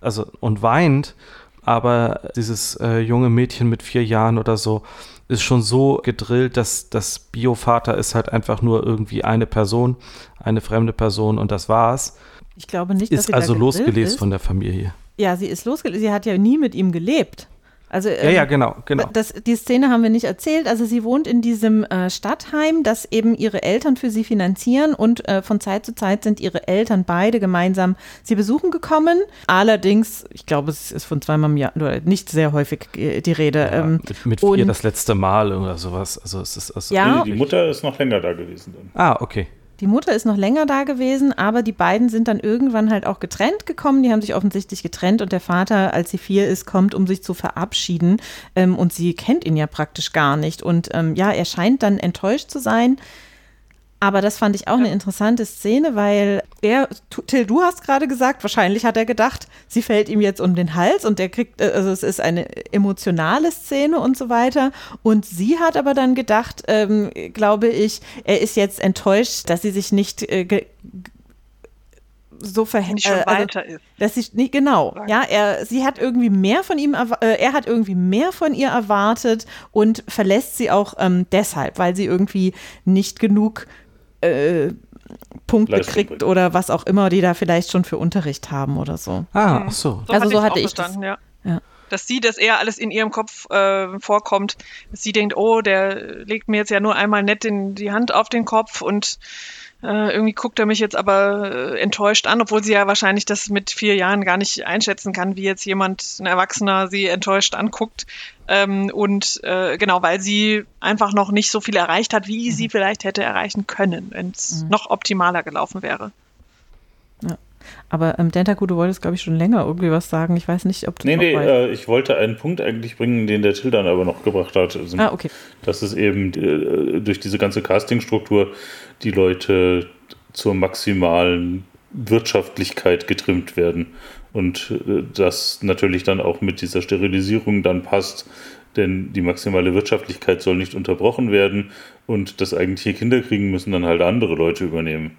also und weint. Aber dieses äh, junge Mädchen mit vier Jahren oder so ist schon so gedrillt, dass das Biovater ist halt einfach nur irgendwie eine Person, eine fremde Person und das war's. Ich glaube nicht, dass ist sie also losgelöst von der Familie. Ja, sie ist losgelöst. Sie hat ja nie mit ihm gelebt. Also, ähm, ja, ja, ähm, genau, genau. Das, die Szene haben wir nicht erzählt. Also sie wohnt in diesem äh, Stadtheim, das eben ihre Eltern für sie finanzieren und äh, von Zeit zu Zeit sind ihre Eltern beide gemeinsam sie besuchen gekommen. Allerdings, ich glaube, es ist von zweimal im Jahr, oder nicht sehr häufig äh, die Rede. Ja, ähm, mit, mit vier das letzte Mal oder sowas. Also es ist also ja, die Mutter ist noch länger da gewesen. Dann. Ah, okay. Die Mutter ist noch länger da gewesen, aber die beiden sind dann irgendwann halt auch getrennt gekommen. Die haben sich offensichtlich getrennt und der Vater, als sie vier ist, kommt, um sich zu verabschieden. Ähm, und sie kennt ihn ja praktisch gar nicht. Und ähm, ja, er scheint dann enttäuscht zu sein. Aber das fand ich auch eine interessante Szene, weil er, Till, du hast gerade gesagt, wahrscheinlich hat er gedacht, sie fällt ihm jetzt um den Hals und er kriegt, äh, also es ist eine emotionale Szene und so weiter. Und sie hat aber dann gedacht, ähm, glaube ich, er ist jetzt enttäuscht, dass sie sich nicht äh, so verhält, äh, also, dass sie nicht genau, ja, er sie hat irgendwie mehr von ihm äh, er hat irgendwie mehr von ihr erwartet und verlässt sie auch ähm, deshalb, weil sie irgendwie nicht genug äh, Punkte kriegt oder was auch immer, die da vielleicht schon für Unterricht haben oder so. Ah, ach so. so also so hatte ich das. Ja. ja. Dass sie, dass eher alles in ihrem Kopf äh, vorkommt, dass sie denkt, oh, der legt mir jetzt ja nur einmal nett in die Hand auf den Kopf und äh, irgendwie guckt er mich jetzt aber äh, enttäuscht an, obwohl sie ja wahrscheinlich das mit vier Jahren gar nicht einschätzen kann, wie jetzt jemand, ein Erwachsener, sie enttäuscht anguckt. Ähm, und äh, genau, weil sie einfach noch nicht so viel erreicht hat, wie mhm. sie vielleicht hätte erreichen können, wenn es mhm. noch optimaler gelaufen wäre. Ja. Aber ähm, Dentaku, du wolltest, glaube ich, schon länger irgendwie was sagen. Ich weiß nicht, ob du. Nee, nee, äh, ich wollte einen Punkt eigentlich bringen, den der Till dann aber noch gebracht hat. Also, ah, okay. Dass es eben äh, durch diese ganze Castingstruktur die Leute zur maximalen Wirtschaftlichkeit getrimmt werden. Und äh, das natürlich dann auch mit dieser Sterilisierung dann passt, denn die maximale Wirtschaftlichkeit soll nicht unterbrochen werden und das eigentliche Kinderkriegen müssen dann halt andere Leute übernehmen.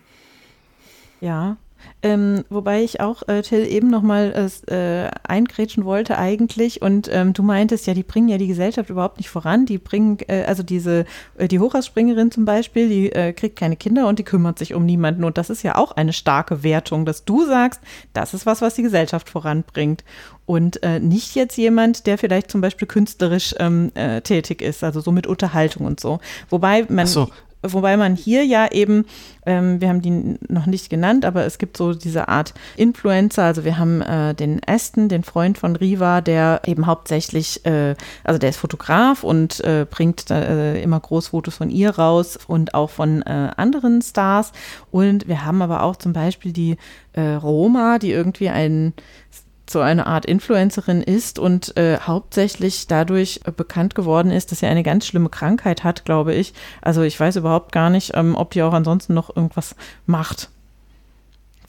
Ja, ähm, wobei ich auch, äh, Till, eben nochmal äh, eingrätschen wollte eigentlich und ähm, du meintest ja, die bringen ja die Gesellschaft überhaupt nicht voran. Die bringen, äh, also diese, äh, die Hochhausspringerin zum Beispiel, die äh, kriegt keine Kinder und die kümmert sich um niemanden. Und das ist ja auch eine starke Wertung, dass du sagst, das ist was, was die Gesellschaft voranbringt. Und äh, nicht jetzt jemand, der vielleicht zum Beispiel künstlerisch ähm, tätig ist, also so mit Unterhaltung und so. Wobei man. Ach so, Wobei man hier ja eben, ähm, wir haben die noch nicht genannt, aber es gibt so diese Art Influencer. Also wir haben äh, den Aston, den Freund von Riva, der eben hauptsächlich, äh, also der ist Fotograf und äh, bringt äh, immer Großfotos von ihr raus und auch von äh, anderen Stars. Und wir haben aber auch zum Beispiel die äh, Roma, die irgendwie ein so eine Art Influencerin ist und äh, hauptsächlich dadurch äh, bekannt geworden ist, dass sie eine ganz schlimme Krankheit hat, glaube ich. Also ich weiß überhaupt gar nicht, ähm, ob die auch ansonsten noch irgendwas macht.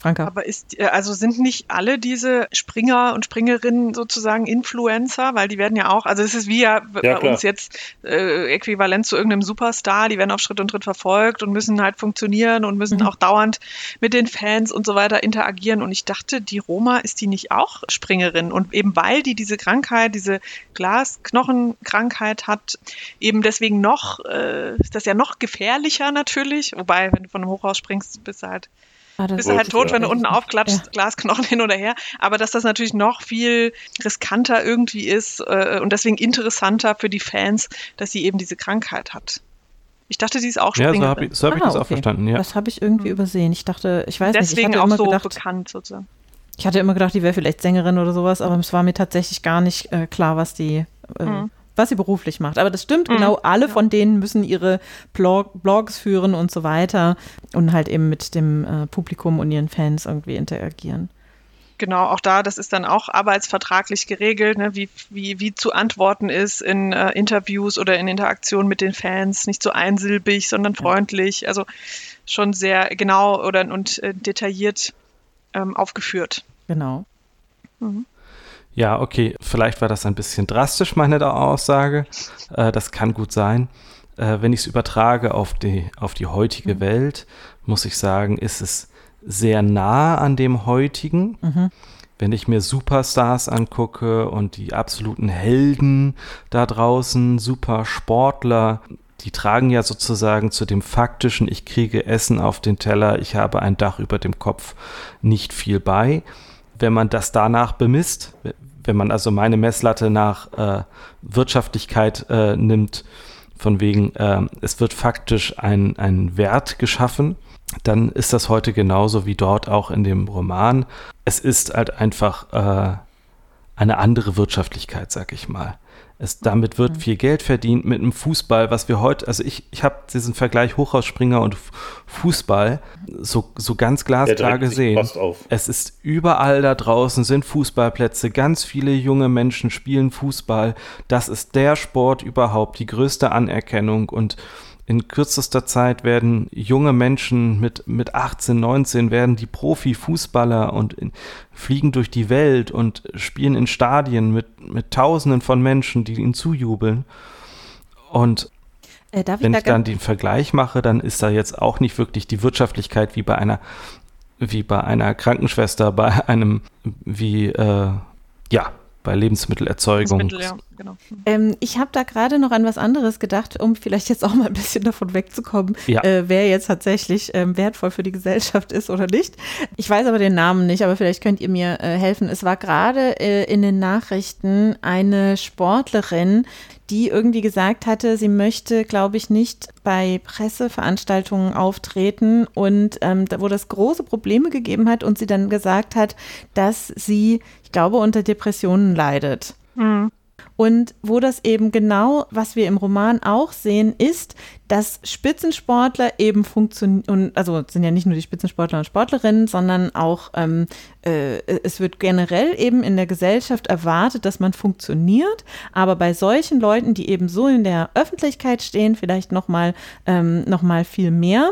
Franka. Aber ist, äh, also sind nicht alle diese Springer und Springerinnen sozusagen Influencer, weil die werden ja auch, also es ist wie ja, ja bei uns jetzt äh, äquivalent zu irgendeinem Superstar, die werden auf Schritt und Tritt verfolgt und müssen halt funktionieren und müssen mhm. auch dauernd mit den Fans und so weiter interagieren. Und ich dachte, die Roma ist die nicht auch Springerin? Und eben weil die diese Krankheit, diese Glasknochenkrankheit hat, eben deswegen noch, äh, ist das ja noch gefährlicher natürlich. Wobei, wenn du von einem Hochhaus springst, bist du halt Ah, bist du halt tot, wenn du unten aufklatscht, ja. Glasknochen *laughs* hin oder her. Aber dass das natürlich noch viel riskanter irgendwie ist äh, und deswegen interessanter für die Fans, dass sie eben diese Krankheit hat. Ich dachte, sie ist auch Springerin. Ja, so habe ich, so hab ich ah, das okay. auch verstanden, ja. Das habe ich irgendwie mhm. übersehen. Ich dachte, ich weiß deswegen nicht. Deswegen auch so gedacht, bekannt sozusagen. Ich hatte immer gedacht, die wäre vielleicht Sängerin oder sowas, aber es war mir tatsächlich gar nicht äh, klar, was die äh, mhm was sie beruflich macht. Aber das stimmt, mhm. genau, alle von denen müssen ihre Blog Blogs führen und so weiter und halt eben mit dem äh, Publikum und ihren Fans irgendwie interagieren. Genau, auch da, das ist dann auch arbeitsvertraglich geregelt, ne, wie, wie, wie zu antworten ist in äh, Interviews oder in Interaktion mit den Fans. Nicht so einsilbig, sondern freundlich. Also schon sehr genau oder und äh, detailliert ähm, aufgeführt. Genau. Mhm. Ja, okay, vielleicht war das ein bisschen drastisch, meine Aussage. Äh, das kann gut sein. Äh, wenn ich es übertrage auf die, auf die heutige mhm. Welt, muss ich sagen, ist es sehr nah an dem heutigen. Mhm. Wenn ich mir Superstars angucke und die absoluten Helden da draußen, Supersportler, die tragen ja sozusagen zu dem faktischen, ich kriege Essen auf den Teller, ich habe ein Dach über dem Kopf, nicht viel bei wenn man das danach bemisst, wenn man also meine Messlatte nach äh, Wirtschaftlichkeit äh, nimmt, von wegen, äh, es wird faktisch ein, ein Wert geschaffen, dann ist das heute genauso wie dort auch in dem Roman. Es ist halt einfach äh, eine andere Wirtschaftlichkeit, sag ich mal. Es, damit wird mhm. viel Geld verdient mit einem Fußball, was wir heute, also ich, ich habe diesen Vergleich Hochhausspringer und Fußball so, so ganz glasklar gesehen. Es ist überall da draußen sind Fußballplätze, ganz viele junge Menschen spielen Fußball. Das ist der Sport überhaupt, die größte Anerkennung und in kürzester Zeit werden junge Menschen mit, mit 18, 19 werden die Profifußballer und in, fliegen durch die Welt und spielen in Stadien mit, mit Tausenden von Menschen, die ihnen zujubeln. Und äh, wenn ich, ich dann den Vergleich mache, dann ist da jetzt auch nicht wirklich die Wirtschaftlichkeit wie bei einer, wie bei einer Krankenschwester, bei einem, wie, äh, ja, bei Lebensmittelerzeugung. Lebensmittel, ja, genau. Ähm, ich habe da gerade noch an was anderes gedacht, um vielleicht jetzt auch mal ein bisschen davon wegzukommen, ja. äh, wer jetzt tatsächlich ähm, wertvoll für die Gesellschaft ist oder nicht. Ich weiß aber den Namen nicht, aber vielleicht könnt ihr mir äh, helfen. Es war gerade äh, in den Nachrichten eine Sportlerin, die irgendwie gesagt hatte, sie möchte, glaube ich, nicht bei Presseveranstaltungen auftreten und ähm, wo das große Probleme gegeben hat und sie dann gesagt hat, dass sie, glaube, unter Depressionen leidet. Mhm. Und wo das eben genau, was wir im Roman auch sehen, ist, dass Spitzensportler eben funktionieren, also sind ja nicht nur die Spitzensportler und Sportlerinnen, sondern auch ähm, äh, es wird generell eben in der Gesellschaft erwartet, dass man funktioniert. Aber bei solchen Leuten, die eben so in der Öffentlichkeit stehen, vielleicht nochmal ähm, noch viel mehr,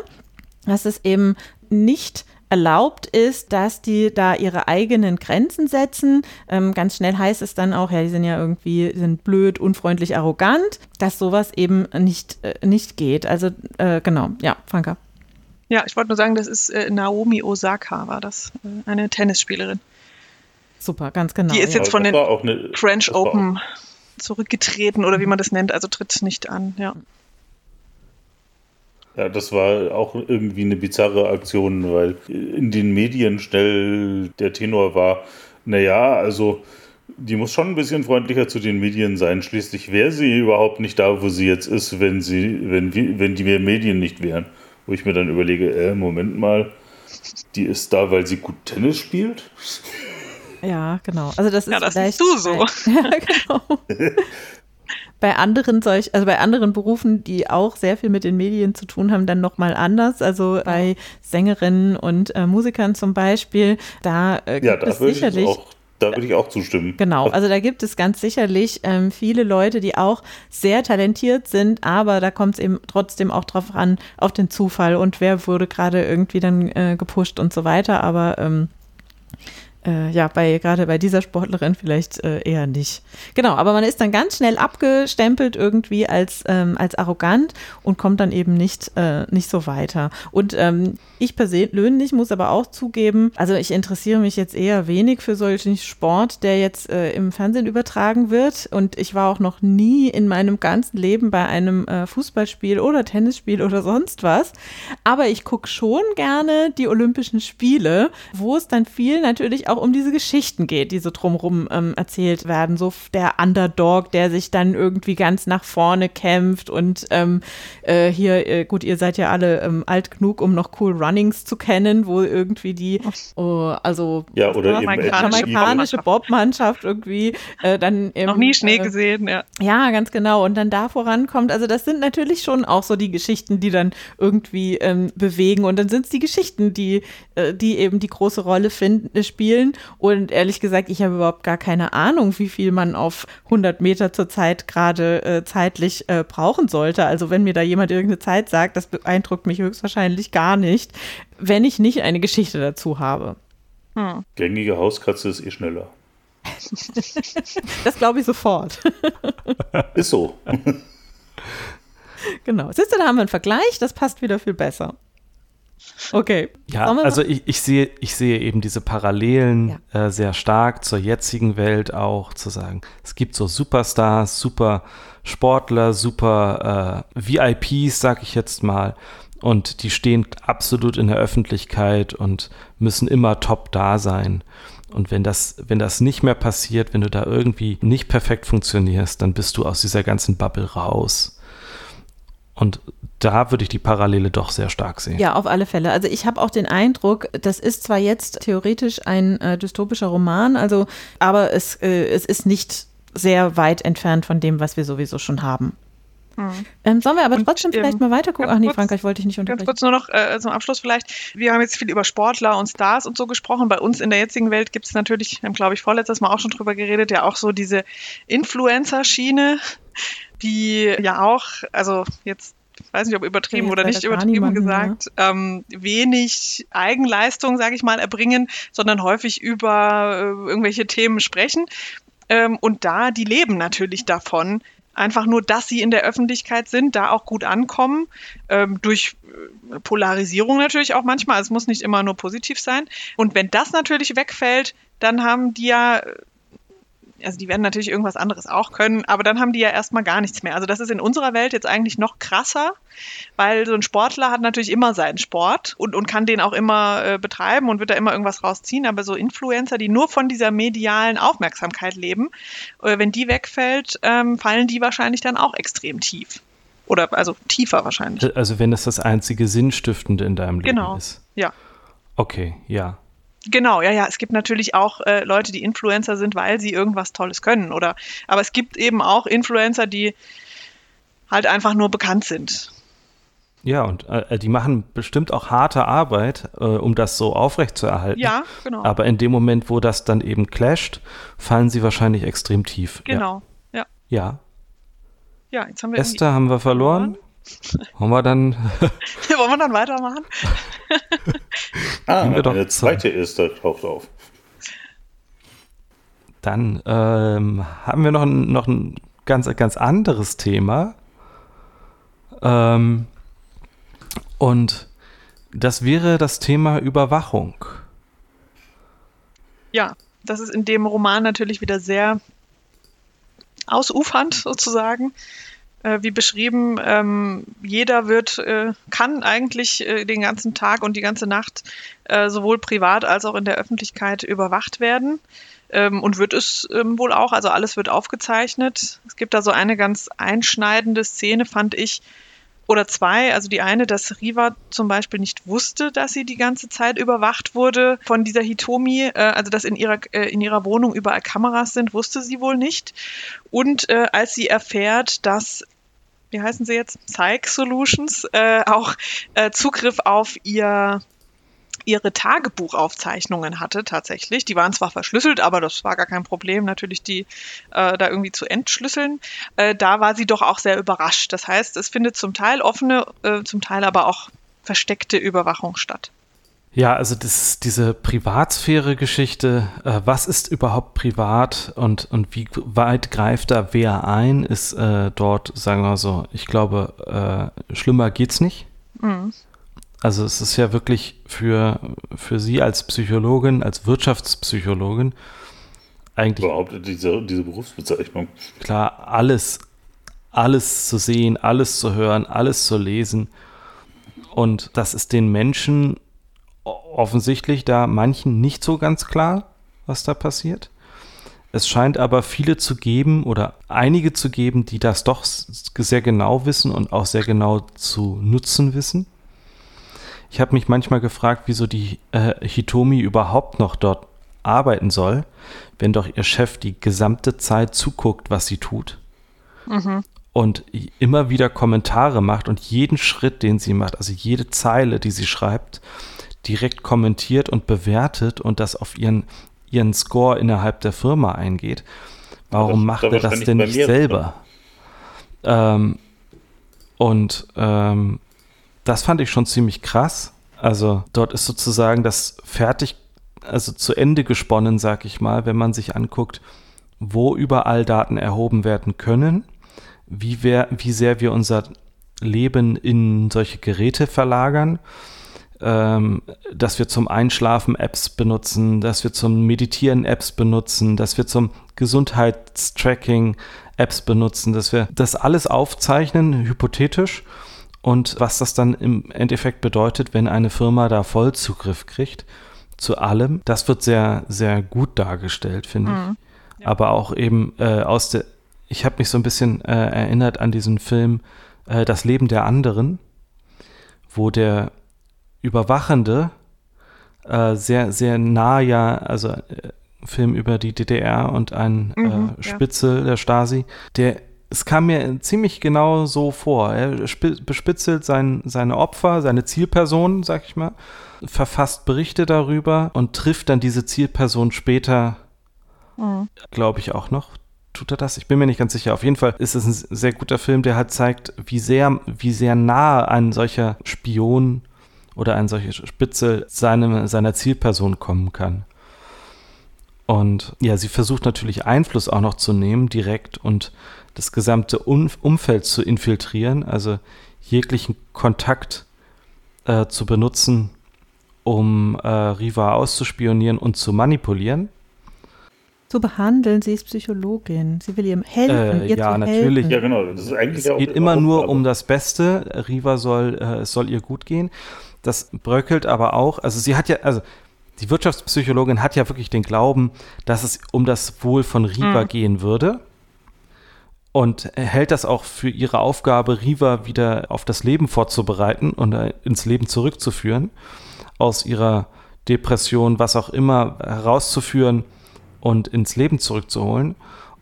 dass es eben nicht erlaubt ist, dass die da ihre eigenen Grenzen setzen. Ähm, ganz schnell heißt es dann auch, ja, die sind ja irgendwie sind blöd, unfreundlich, arrogant, dass sowas eben nicht, äh, nicht geht. Also äh, genau, ja, Franka. Ja, ich wollte nur sagen, das ist äh, Naomi Osaka, war das, äh, eine Tennisspielerin. Super, ganz genau. Die ist jetzt ja, von den French Open zurückgetreten oder wie man das nennt, also tritt nicht an, ja. Ja, das war auch irgendwie eine bizarre Aktion, weil in den Medien schnell der Tenor war, naja, also die muss schon ein bisschen freundlicher zu den Medien sein. Schließlich wäre sie überhaupt nicht da, wo sie jetzt ist, wenn sie, wenn, wenn die Medien nicht wären. Wo ich mir dann überlege, äh, Moment mal, die ist da, weil sie gut Tennis spielt? Ja, genau. Also das ist ja, das bist du so. *laughs* ja, genau. *laughs* bei anderen solch, also bei anderen Berufen, die auch sehr viel mit den Medien zu tun haben, dann nochmal anders. Also bei Sängerinnen und äh, Musikern zum Beispiel, da äh, gibt ja, da es sicherlich. Auch, da würde ich auch zustimmen. Genau, also da gibt es ganz sicherlich ähm, viele Leute, die auch sehr talentiert sind, aber da kommt es eben trotzdem auch drauf an, auf den Zufall und wer wurde gerade irgendwie dann äh, gepusht und so weiter. Aber ähm, äh, ja, bei gerade bei dieser Sportlerin vielleicht äh, eher nicht. Genau, aber man ist dann ganz schnell abgestempelt irgendwie als, ähm, als arrogant und kommt dann eben nicht, äh, nicht so weiter. Und ähm, ich persönlich muss aber auch zugeben, also ich interessiere mich jetzt eher wenig für solchen Sport, der jetzt äh, im Fernsehen übertragen wird. Und ich war auch noch nie in meinem ganzen Leben bei einem äh, Fußballspiel oder Tennisspiel oder sonst was. Aber ich gucke schon gerne die Olympischen Spiele, wo es dann viel natürlich auch um diese Geschichten geht, die so drumherum ähm, erzählt werden. So der Underdog, der sich dann irgendwie ganz nach vorne kämpft und ähm, äh, hier, äh, gut, ihr seid ja alle ähm, alt genug, um noch Cool Runnings zu kennen, wo irgendwie die, oh, also ja, oder amerikanische Bobmannschaft irgendwie äh, dann im, noch nie Schnee äh, gesehen, ja. Ja, ganz genau. Und dann da vorankommt. Also das sind natürlich schon auch so die Geschichten, die dann irgendwie ähm, bewegen. Und dann sind es die Geschichten, die, äh, die eben die große Rolle finden, spielen spielen. Und ehrlich gesagt, ich habe überhaupt gar keine Ahnung, wie viel man auf 100 Meter zur Zeit gerade äh, zeitlich äh, brauchen sollte. Also wenn mir da jemand irgendeine Zeit sagt, das beeindruckt mich höchstwahrscheinlich gar nicht, wenn ich nicht eine Geschichte dazu habe. Hm. Gängige Hauskatze ist eh schneller. *laughs* das glaube ich sofort. ist so. *laughs* genau. Siehst du, da haben wir einen Vergleich, das passt wieder viel besser. Okay. Ja, also ich, ich, sehe, ich sehe eben diese Parallelen ja. äh, sehr stark zur jetzigen Welt auch, zu sagen, es gibt so Superstars, super Sportler, super äh, VIPs, sag ich jetzt mal, und die stehen absolut in der Öffentlichkeit und müssen immer top da sein. Und wenn das, wenn das nicht mehr passiert, wenn du da irgendwie nicht perfekt funktionierst, dann bist du aus dieser ganzen Bubble raus. Und da würde ich die Parallele doch sehr stark sehen. Ja, auf alle Fälle. Also ich habe auch den Eindruck, das ist zwar jetzt theoretisch ein äh, dystopischer Roman, also aber es, äh, es ist nicht sehr weit entfernt von dem, was wir sowieso schon haben. Mhm. Ähm, sollen wir aber und, trotzdem vielleicht ähm, mal weiter gucken? Ach nee, kurz, Frankreich wollte ich nicht unterbrechen. Ganz kurz nur noch äh, zum Abschluss vielleicht. Wir haben jetzt viel über Sportler und Stars und so gesprochen. Bei uns in der jetzigen Welt gibt es natürlich, wir haben glaube ich vorletztes Mal auch schon drüber geredet, ja auch so diese Influencer-Schiene, die ja auch, also jetzt weiß nicht, ob übertrieben oder nicht übertrieben gesagt, ähm, wenig Eigenleistung, sage ich mal, erbringen, sondern häufig über äh, irgendwelche Themen sprechen. Ähm, und da, die leben natürlich davon, einfach nur, dass sie in der Öffentlichkeit sind, da auch gut ankommen, ähm, durch äh, Polarisierung natürlich auch manchmal. Es muss nicht immer nur positiv sein. Und wenn das natürlich wegfällt, dann haben die ja also die werden natürlich irgendwas anderes auch können, aber dann haben die ja erstmal gar nichts mehr. Also das ist in unserer Welt jetzt eigentlich noch krasser, weil so ein Sportler hat natürlich immer seinen Sport und, und kann den auch immer äh, betreiben und wird da immer irgendwas rausziehen, aber so Influencer, die nur von dieser medialen Aufmerksamkeit leben, äh, wenn die wegfällt, ähm, fallen die wahrscheinlich dann auch extrem tief. Oder also tiefer wahrscheinlich. Also wenn es das einzige Sinnstiftende in deinem Leben genau. ist. Genau, ja. Okay, ja. Genau, ja, ja. Es gibt natürlich auch äh, Leute, die Influencer sind, weil sie irgendwas Tolles können, oder? Aber es gibt eben auch Influencer, die halt einfach nur bekannt sind. Ja, und äh, die machen bestimmt auch harte Arbeit, äh, um das so aufrechtzuerhalten. Ja, genau. Aber in dem Moment, wo das dann eben clasht, fallen sie wahrscheinlich extrem tief. Genau, ja. Ja. Ja, jetzt haben wir Esther haben wir verloren. Wollen wir dann. Wollen wir dann *laughs* weitermachen? *laughs* *laughs* ah, wir doch der zweite ist, der taucht auf. Dann ähm, haben wir noch ein, noch ein ganz, ganz anderes Thema. Ähm, und das wäre das Thema Überwachung. Ja, das ist in dem Roman natürlich wieder sehr ausufernd sozusagen wie beschrieben, ähm, jeder wird, äh, kann eigentlich äh, den ganzen Tag und die ganze Nacht äh, sowohl privat als auch in der Öffentlichkeit überwacht werden. Ähm, und wird es ähm, wohl auch, also alles wird aufgezeichnet. Es gibt da so eine ganz einschneidende Szene, fand ich, oder zwei. Also die eine, dass Riva zum Beispiel nicht wusste, dass sie die ganze Zeit überwacht wurde von dieser Hitomi. Äh, also dass in ihrer, äh, in ihrer Wohnung überall Kameras sind, wusste sie wohl nicht. Und äh, als sie erfährt, dass wie heißen sie jetzt? Psych Solutions, äh, auch äh, Zugriff auf ihr ihre Tagebuchaufzeichnungen hatte tatsächlich. Die waren zwar verschlüsselt, aber das war gar kein Problem, natürlich die äh, da irgendwie zu entschlüsseln. Äh, da war sie doch auch sehr überrascht. Das heißt, es findet zum Teil offene, äh, zum Teil aber auch versteckte Überwachung statt. Ja, also das, diese Privatsphäre-Geschichte, äh, was ist überhaupt privat und, und wie weit greift da wer ein, ist äh, dort, sagen wir so, ich glaube, äh, schlimmer geht's nicht. Mhm. Also es ist ja wirklich für, für Sie als Psychologin, als Wirtschaftspsychologin eigentlich. Überhaupt diese, diese Berufsbezeichnung. Klar, alles, alles zu sehen, alles zu hören, alles zu lesen. Und das ist den Menschen offensichtlich da manchen nicht so ganz klar, was da passiert. Es scheint aber viele zu geben oder einige zu geben, die das doch sehr genau wissen und auch sehr genau zu nutzen wissen. Ich habe mich manchmal gefragt, wieso die äh, Hitomi überhaupt noch dort arbeiten soll, wenn doch ihr Chef die gesamte Zeit zuguckt, was sie tut. Mhm. Und immer wieder Kommentare macht und jeden Schritt, den sie macht, also jede Zeile, die sie schreibt, direkt kommentiert und bewertet und das auf ihren, ihren Score innerhalb der Firma eingeht. Warum macht er das denn nicht selber? Ähm, und ähm, das fand ich schon ziemlich krass. Also dort ist sozusagen das fertig, also zu Ende gesponnen, sag ich mal, wenn man sich anguckt, wo überall Daten erhoben werden können, wie, wer, wie sehr wir unser Leben in solche Geräte verlagern, ähm, dass wir zum Einschlafen Apps benutzen, dass wir zum Meditieren Apps benutzen, dass wir zum Gesundheitstracking Apps benutzen, dass wir das alles aufzeichnen, hypothetisch und was das dann im Endeffekt bedeutet, wenn eine Firma da Vollzugriff kriegt zu allem. Das wird sehr, sehr gut dargestellt, finde mhm. ich. Aber auch eben äh, aus der, ich habe mich so ein bisschen äh, erinnert an diesen Film äh, Das Leben der anderen, wo der Überwachende äh, sehr, sehr nah ja, also äh, Film über die DDR und ein mhm, äh, Spitzel ja. der Stasi, der es kam mir ziemlich genau so vor. Er bespitzelt sein, seine Opfer, seine Zielperson, sag ich mal, verfasst Berichte darüber und trifft dann diese Zielperson später, mhm. glaube ich, auch noch. Tut er das? Ich bin mir nicht ganz sicher. Auf jeden Fall ist es ein sehr guter Film, der halt zeigt, wie sehr, wie sehr nah ein solcher Spion oder ein solcher Spitzel seinem, seiner Zielperson kommen kann. Und ja, sie versucht natürlich Einfluss auch noch zu nehmen, direkt und das gesamte Umfeld zu infiltrieren, also jeglichen Kontakt äh, zu benutzen, um äh, Riva auszuspionieren und zu manipulieren. Zu behandeln, sie ist Psychologin. Sie will ihm helfen. Äh, ihr ja, natürlich. Helfen. Ja, genau. Das ist eigentlich es geht immer nur um das Beste. Riva soll, äh, es soll ihr gut gehen. Das bröckelt aber auch. Also sie hat ja, also die Wirtschaftspsychologin hat ja wirklich den Glauben, dass es um das Wohl von Riva mhm. gehen würde und hält das auch für ihre Aufgabe, Riva wieder auf das Leben vorzubereiten und ins Leben zurückzuführen, aus ihrer Depression, was auch immer, herauszuführen und ins Leben zurückzuholen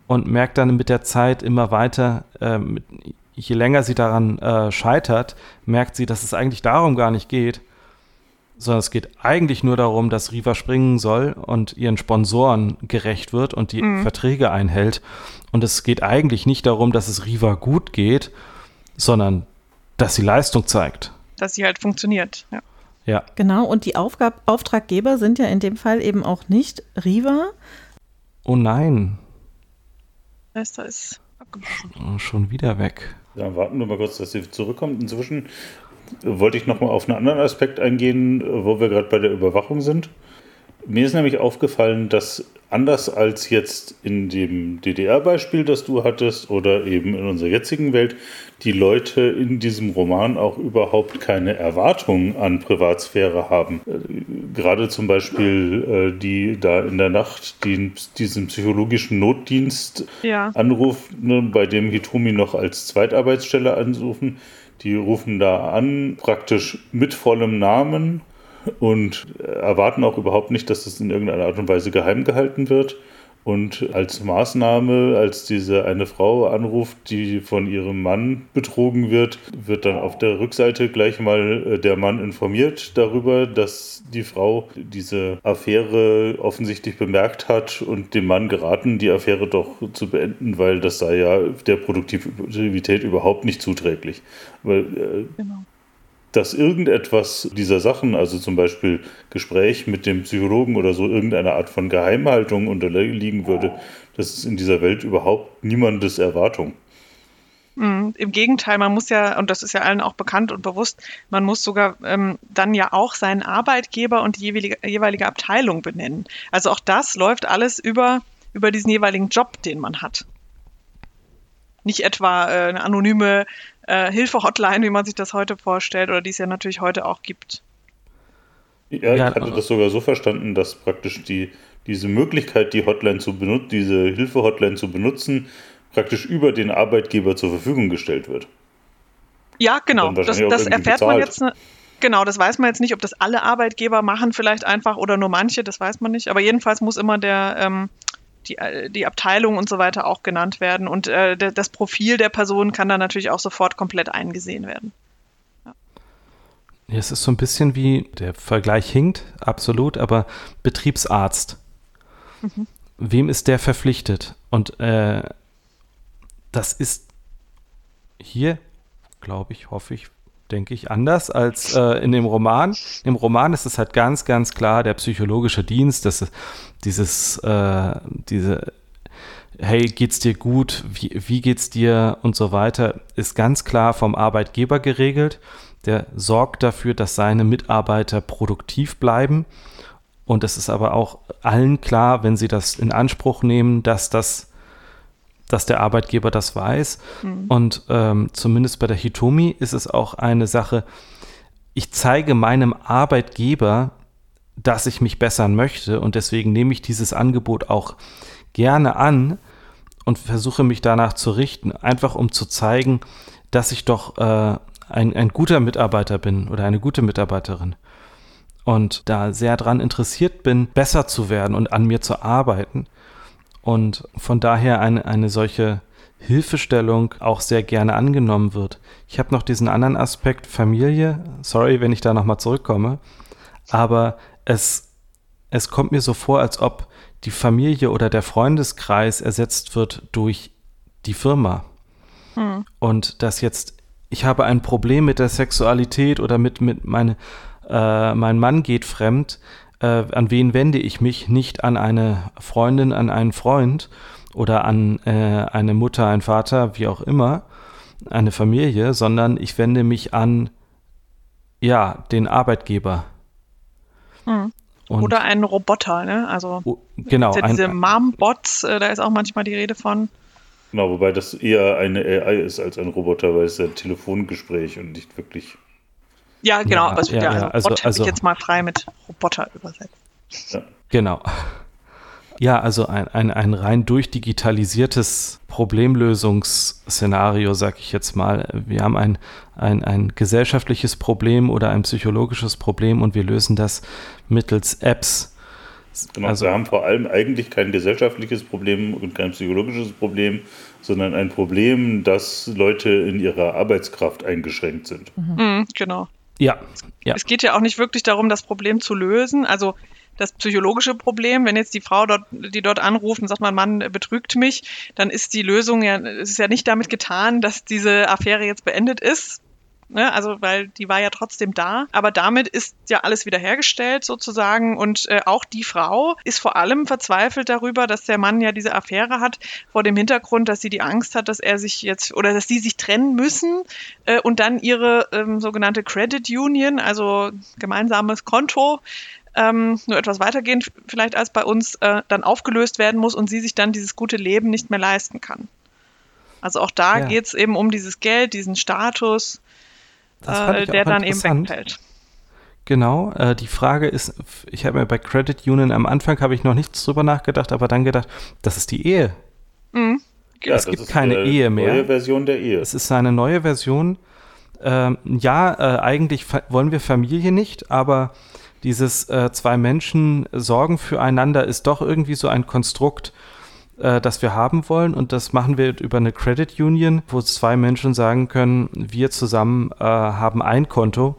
und merkt dann mit der Zeit immer weiter, äh, je länger sie daran äh, scheitert, merkt sie, dass es eigentlich darum gar nicht geht, sondern es geht eigentlich nur darum, dass Riva springen soll und ihren Sponsoren gerecht wird und die mhm. Verträge einhält. Und es geht eigentlich nicht darum, dass es Riva gut geht, sondern dass sie Leistung zeigt. Dass sie halt funktioniert, ja. Ja. Genau, und die Aufgab Auftraggeber sind ja in dem Fall eben auch nicht Riva. Oh nein. Esther ist abgebrochen. Schon wieder weg. Ja, warten wir mal kurz, dass sie zurückkommt. Inzwischen wollte ich noch mal auf einen anderen Aspekt eingehen, wo wir gerade bei der Überwachung sind. Mir ist nämlich aufgefallen, dass anders als jetzt in dem DDR-Beispiel, das du hattest, oder eben in unserer jetzigen Welt, die Leute in diesem Roman auch überhaupt keine Erwartungen an Privatsphäre haben. Äh, gerade zum Beispiel äh, die da in der Nacht die, diesen psychologischen Notdienst ja. anrufen, bei dem Hitomi noch als Zweitarbeitsstelle anrufen die rufen da an, praktisch mit vollem Namen und erwarten auch überhaupt nicht, dass das in irgendeiner Art und Weise geheim gehalten wird. Und als Maßnahme, als diese eine Frau anruft, die von ihrem Mann betrogen wird, wird dann auf der Rückseite gleich mal äh, der Mann informiert darüber, dass die Frau diese Affäre offensichtlich bemerkt hat und dem Mann geraten, die Affäre doch zu beenden, weil das sei ja der Produktivität überhaupt nicht zuträglich. Weil, äh, genau dass irgendetwas dieser Sachen, also zum Beispiel Gespräch mit dem Psychologen oder so, irgendeine Art von Geheimhaltung unterliegen würde, das ist in dieser Welt überhaupt niemandes Erwartung. Mhm, Im Gegenteil, man muss ja, und das ist ja allen auch bekannt und bewusst, man muss sogar ähm, dann ja auch seinen Arbeitgeber und die jeweilige, jeweilige Abteilung benennen. Also auch das läuft alles über, über diesen jeweiligen Job, den man hat. Nicht etwa äh, eine anonyme äh, Hilfe-Hotline, wie man sich das heute vorstellt, oder die es ja natürlich heute auch gibt. Ja, ich hatte das sogar so verstanden, dass praktisch die, diese Möglichkeit, die Hotline zu benutzen, diese Hilfe-Hotline zu benutzen, praktisch über den Arbeitgeber zur Verfügung gestellt wird. Ja, genau. Das, das erfährt bezahlt. man jetzt. Ne, genau, das weiß man jetzt nicht, ob das alle Arbeitgeber machen, vielleicht einfach oder nur manche, das weiß man nicht. Aber jedenfalls muss immer der, ähm, die, äh, die Abteilung und so weiter auch genannt werden. Und äh, das Profil der Person kann dann natürlich auch sofort komplett eingesehen werden. Ja. ja. es ist so ein bisschen wie, der Vergleich hinkt, absolut, aber Betriebsarzt. Mhm. Wem ist der verpflichtet? Und äh, das ist hier, glaube ich, hoffe ich, denke ich, anders als äh, in dem Roman. Im Roman ist es halt ganz, ganz klar der psychologische Dienst, das ist dieses, äh, diese, hey, geht's dir gut, wie, wie geht's dir und so weiter, ist ganz klar vom Arbeitgeber geregelt. Der sorgt dafür, dass seine Mitarbeiter produktiv bleiben. Und es ist aber auch allen klar, wenn sie das in Anspruch nehmen, dass das dass der Arbeitgeber das weiß. Mhm. Und ähm, zumindest bei der Hitomi ist es auch eine Sache, ich zeige meinem Arbeitgeber, dass ich mich bessern möchte und deswegen nehme ich dieses Angebot auch gerne an und versuche mich danach zu richten, einfach um zu zeigen, dass ich doch äh, ein, ein guter Mitarbeiter bin oder eine gute Mitarbeiterin. und da sehr dran interessiert bin, besser zu werden und an mir zu arbeiten. Und von daher eine, eine solche Hilfestellung auch sehr gerne angenommen wird. Ich habe noch diesen anderen Aspekt Familie. Sorry, wenn ich da nochmal zurückkomme. Aber es, es kommt mir so vor, als ob die Familie oder der Freundeskreis ersetzt wird durch die Firma. Hm. Und dass jetzt, ich habe ein Problem mit der Sexualität oder mit, mit meine, äh, mein Mann geht fremd, äh, an wen wende ich mich? Nicht an eine Freundin, an einen Freund oder an äh, eine Mutter, einen Vater, wie auch immer, eine Familie, sondern ich wende mich an, ja, den Arbeitgeber. Hm. Oder einen Roboter, ne? Also oh, genau, ja diese Mom-Bots, äh, da ist auch manchmal die Rede von. Genau, wobei das eher eine AI ist als ein Roboter, weil es ja ein Telefongespräch und nicht wirklich. Ja, genau, ja, aber es wird ja, ja, also, Bot also, ich jetzt mal frei mit Roboter übersetzt. Ja. Genau. Ja, also ein, ein, ein rein durchdigitalisiertes Problemlösungsszenario, sag ich jetzt mal. Wir haben ein, ein, ein gesellschaftliches Problem oder ein psychologisches Problem und wir lösen das mittels Apps. Genau, also, wir haben vor allem eigentlich kein gesellschaftliches Problem und kein psychologisches Problem, sondern ein Problem, dass Leute in ihrer Arbeitskraft eingeschränkt sind. Mhm. genau. Ja, ja. Es geht ja auch nicht wirklich darum, das Problem zu lösen. Also das psychologische Problem. Wenn jetzt die Frau dort, die dort anruft und sagt, mein Mann betrügt mich, dann ist die Lösung ja, es ist ja nicht damit getan, dass diese Affäre jetzt beendet ist. Ne? Also, weil die war ja trotzdem da. Aber damit ist ja alles wiederhergestellt sozusagen. Und äh, auch die Frau ist vor allem verzweifelt darüber, dass der Mann ja diese Affäre hat, vor dem Hintergrund, dass sie die Angst hat, dass er sich jetzt oder dass sie sich trennen müssen äh, und dann ihre ähm, sogenannte Credit Union, also gemeinsames Konto, ähm, nur etwas weitergehend vielleicht als bei uns, äh, dann aufgelöst werden muss und sie sich dann dieses gute Leben nicht mehr leisten kann. Also auch da ja. geht es eben um dieses Geld, diesen Status, äh, der dann eben wegfällt. Genau, äh, die Frage ist, ich habe mir bei Credit Union am Anfang habe ich noch nichts drüber nachgedacht, aber dann gedacht, das ist die Ehe. Mhm. Ja, es gibt keine Ehe mehr. Neue Version der Ehe. Es ist eine neue Version. Ähm, ja, äh, eigentlich wollen wir Familie nicht, aber dieses äh, zwei Menschen sorgen füreinander ist doch irgendwie so ein Konstrukt, äh, das wir haben wollen. Und das machen wir über eine Credit Union, wo zwei Menschen sagen können, wir zusammen äh, haben ein Konto.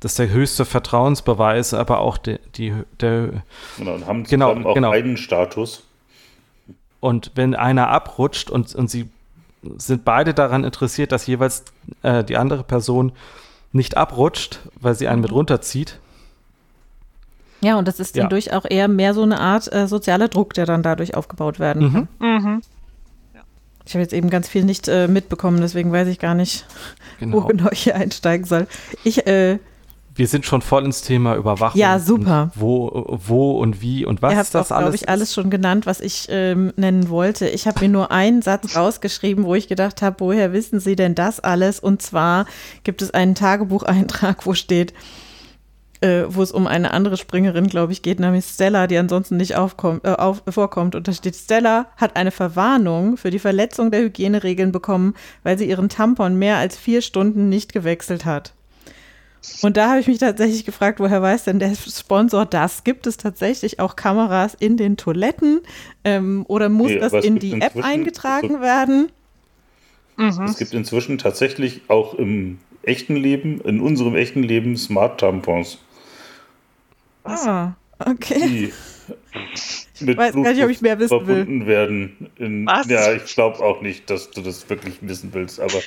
Das ist der höchste Vertrauensbeweis, aber auch die, die der genau, und haben genau, auch genau. einen Status. Und wenn einer abrutscht und, und sie sind beide daran interessiert, dass jeweils äh, die andere Person nicht abrutscht, weil sie einen mit runterzieht, ja, und das ist ja. dann durch auch eher mehr so eine Art äh, sozialer Druck, der dann dadurch aufgebaut werden mhm. kann. Mhm. Ja. Ich habe jetzt eben ganz viel nicht äh, mitbekommen, deswegen weiß ich gar nicht, genau. wo genau ich hier einsteigen soll. Ich, äh, wir sind schon voll ins Thema Überwachung. Ja, super. Wo, wo und wie und was Ihr habt das auch, alles. glaube ich, alles schon genannt, was ich ähm, nennen wollte. Ich habe mir nur einen Satz *laughs* rausgeschrieben, wo ich gedacht habe, woher wissen Sie denn das alles? Und zwar gibt es einen Tagebucheintrag, wo steht, äh, wo es um eine andere Springerin, glaube ich, geht, nämlich Stella, die ansonsten nicht aufkommt, äh, auf, vorkommt. Und da steht, Stella hat eine Verwarnung für die Verletzung der Hygieneregeln bekommen, weil sie ihren Tampon mehr als vier Stunden nicht gewechselt hat. Und da habe ich mich tatsächlich gefragt, woher weiß denn der Sponsor das? Gibt es tatsächlich auch Kameras in den Toiletten ähm, oder muss nee, das in die App eingetragen so, werden? Mhm. Es gibt inzwischen tatsächlich auch im echten Leben, in unserem echten Leben Smart-Tampons. Ah, okay. Die mit Weiß gar nicht, ob ich mehr wissen verbunden will. werden. In, Was? Ja, ich glaube auch nicht, dass du das wirklich wissen willst, aber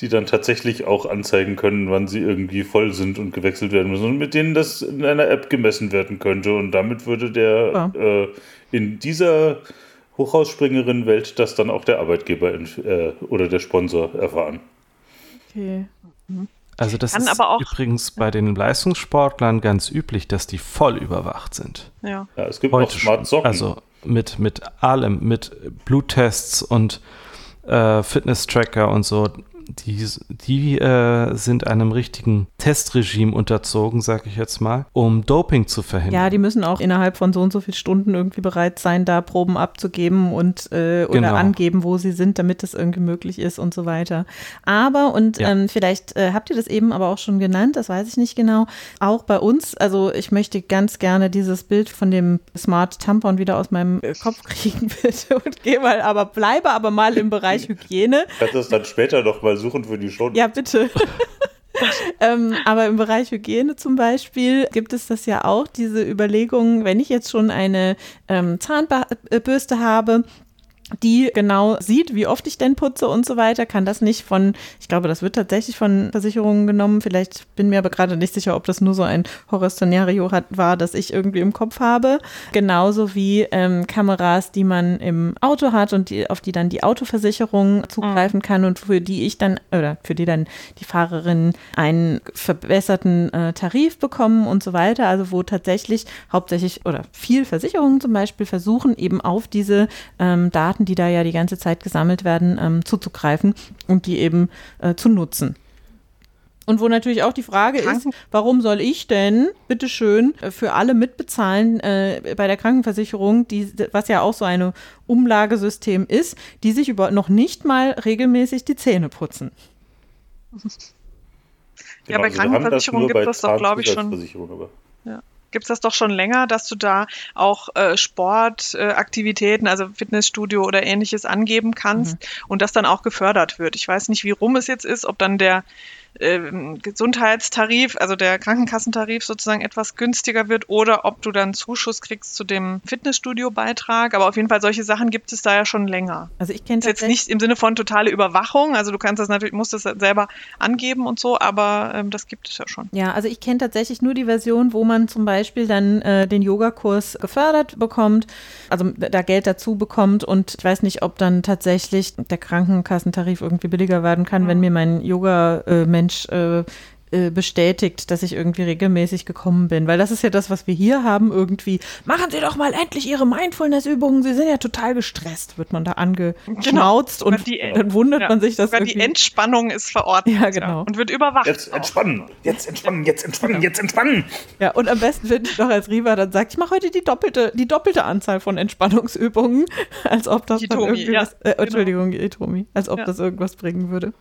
die dann tatsächlich auch anzeigen können, wann sie irgendwie voll sind und gewechselt werden müssen und mit denen das in einer App gemessen werden könnte. Und damit würde der oh. äh, in dieser Hochhausspringerin-Welt das dann auch der Arbeitgeber äh, oder der Sponsor erfahren. Okay. Mhm. Also das Kann ist übrigens bei den Leistungssportlern ganz üblich, dass die voll überwacht sind. Ja, ja es gibt Heute auch Smart Socken. Also mit, mit allem, mit Bluttests und äh, Fitness-Tracker und so. Die, die äh, sind einem richtigen Testregime unterzogen, sag ich jetzt mal, um Doping zu verhindern. Ja, die müssen auch innerhalb von so und so vielen Stunden irgendwie bereit sein, da Proben abzugeben und äh, oder genau. angeben, wo sie sind, damit das irgendwie möglich ist und so weiter. Aber, und ja. ähm, vielleicht äh, habt ihr das eben aber auch schon genannt, das weiß ich nicht genau, auch bei uns, also ich möchte ganz gerne dieses Bild von dem Smart Tampon wieder aus meinem äh, Kopf kriegen, *laughs* bitte, und gehe mal, aber bleibe aber mal im Bereich Hygiene. Kannst du das dann später noch mal suchen für die Show? Ja, bitte. *laughs* ähm, aber im Bereich Hygiene zum Beispiel gibt es das ja auch, diese Überlegungen, wenn ich jetzt schon eine ähm, Zahnbürste habe, die genau sieht, wie oft ich denn putze und so weiter, kann das nicht von, ich glaube, das wird tatsächlich von Versicherungen genommen. Vielleicht bin mir aber gerade nicht sicher, ob das nur so ein Horror-Szenario war, das ich irgendwie im Kopf habe. Genauso wie ähm, Kameras, die man im Auto hat und die, auf die dann die Autoversicherung zugreifen kann und für die ich dann, oder für die dann die Fahrerinnen einen verbesserten äh, Tarif bekommen und so weiter. Also wo tatsächlich hauptsächlich oder viel Versicherungen zum Beispiel versuchen, eben auf diese ähm, Daten Daten, die da ja die ganze Zeit gesammelt werden, ähm, zuzugreifen und die eben äh, zu nutzen. Und wo natürlich auch die Frage Kranken ist, warum soll ich denn, bitteschön, äh, für alle mitbezahlen äh, bei der Krankenversicherung, die, was ja auch so ein Umlagesystem ist, die sich über noch nicht mal regelmäßig die Zähne putzen. Ja, bei also Krankenversicherung gibt es doch, glaube ich, schon. Ja gibt es das doch schon länger, dass du da auch äh, Sportaktivitäten, äh, also Fitnessstudio oder ähnliches angeben kannst mhm. und das dann auch gefördert wird. Ich weiß nicht, wie rum es jetzt ist, ob dann der ähm, Gesundheitstarif, also der Krankenkassentarif sozusagen etwas günstiger wird oder ob du dann Zuschuss kriegst zu dem Fitnessstudio-Beitrag. Aber auf jeden Fall solche Sachen gibt es da ja schon länger. Also ich kenne jetzt nicht im Sinne von totale Überwachung. Also du kannst das natürlich, musst das selber angeben und so, aber ähm, das gibt es ja schon. Ja, also ich kenne tatsächlich nur die Version, wo man zum Beispiel dann äh, den Yogakurs gefördert bekommt, also da Geld dazu bekommt und ich weiß nicht, ob dann tatsächlich der Krankenkassentarif irgendwie billiger werden kann, mhm. wenn mir mein Yoga-Mensch äh, Mensch äh, äh, bestätigt, dass ich irgendwie regelmäßig gekommen bin. Weil das ist ja das, was wir hier haben, irgendwie, machen Sie doch mal endlich Ihre Mindfulness-Übungen, Sie sind ja total gestresst, wird man da angeschnauzt genau. und die, dann wundert ja. man sich, dass die Entspannung ist verordnet ja, genau. und wird überwacht. Jetzt entspannen, jetzt entspannen, jetzt entspannen, jetzt entspannen. Ja, und am besten finde ich doch als Riva dann sagt, ich mache heute die doppelte, die doppelte Anzahl von Entspannungsübungen, *laughs* als ob das Hitomi, dann irgendwie ja, was, äh, Entschuldigung, genau. Itomi, als ob das irgendwas bringen würde.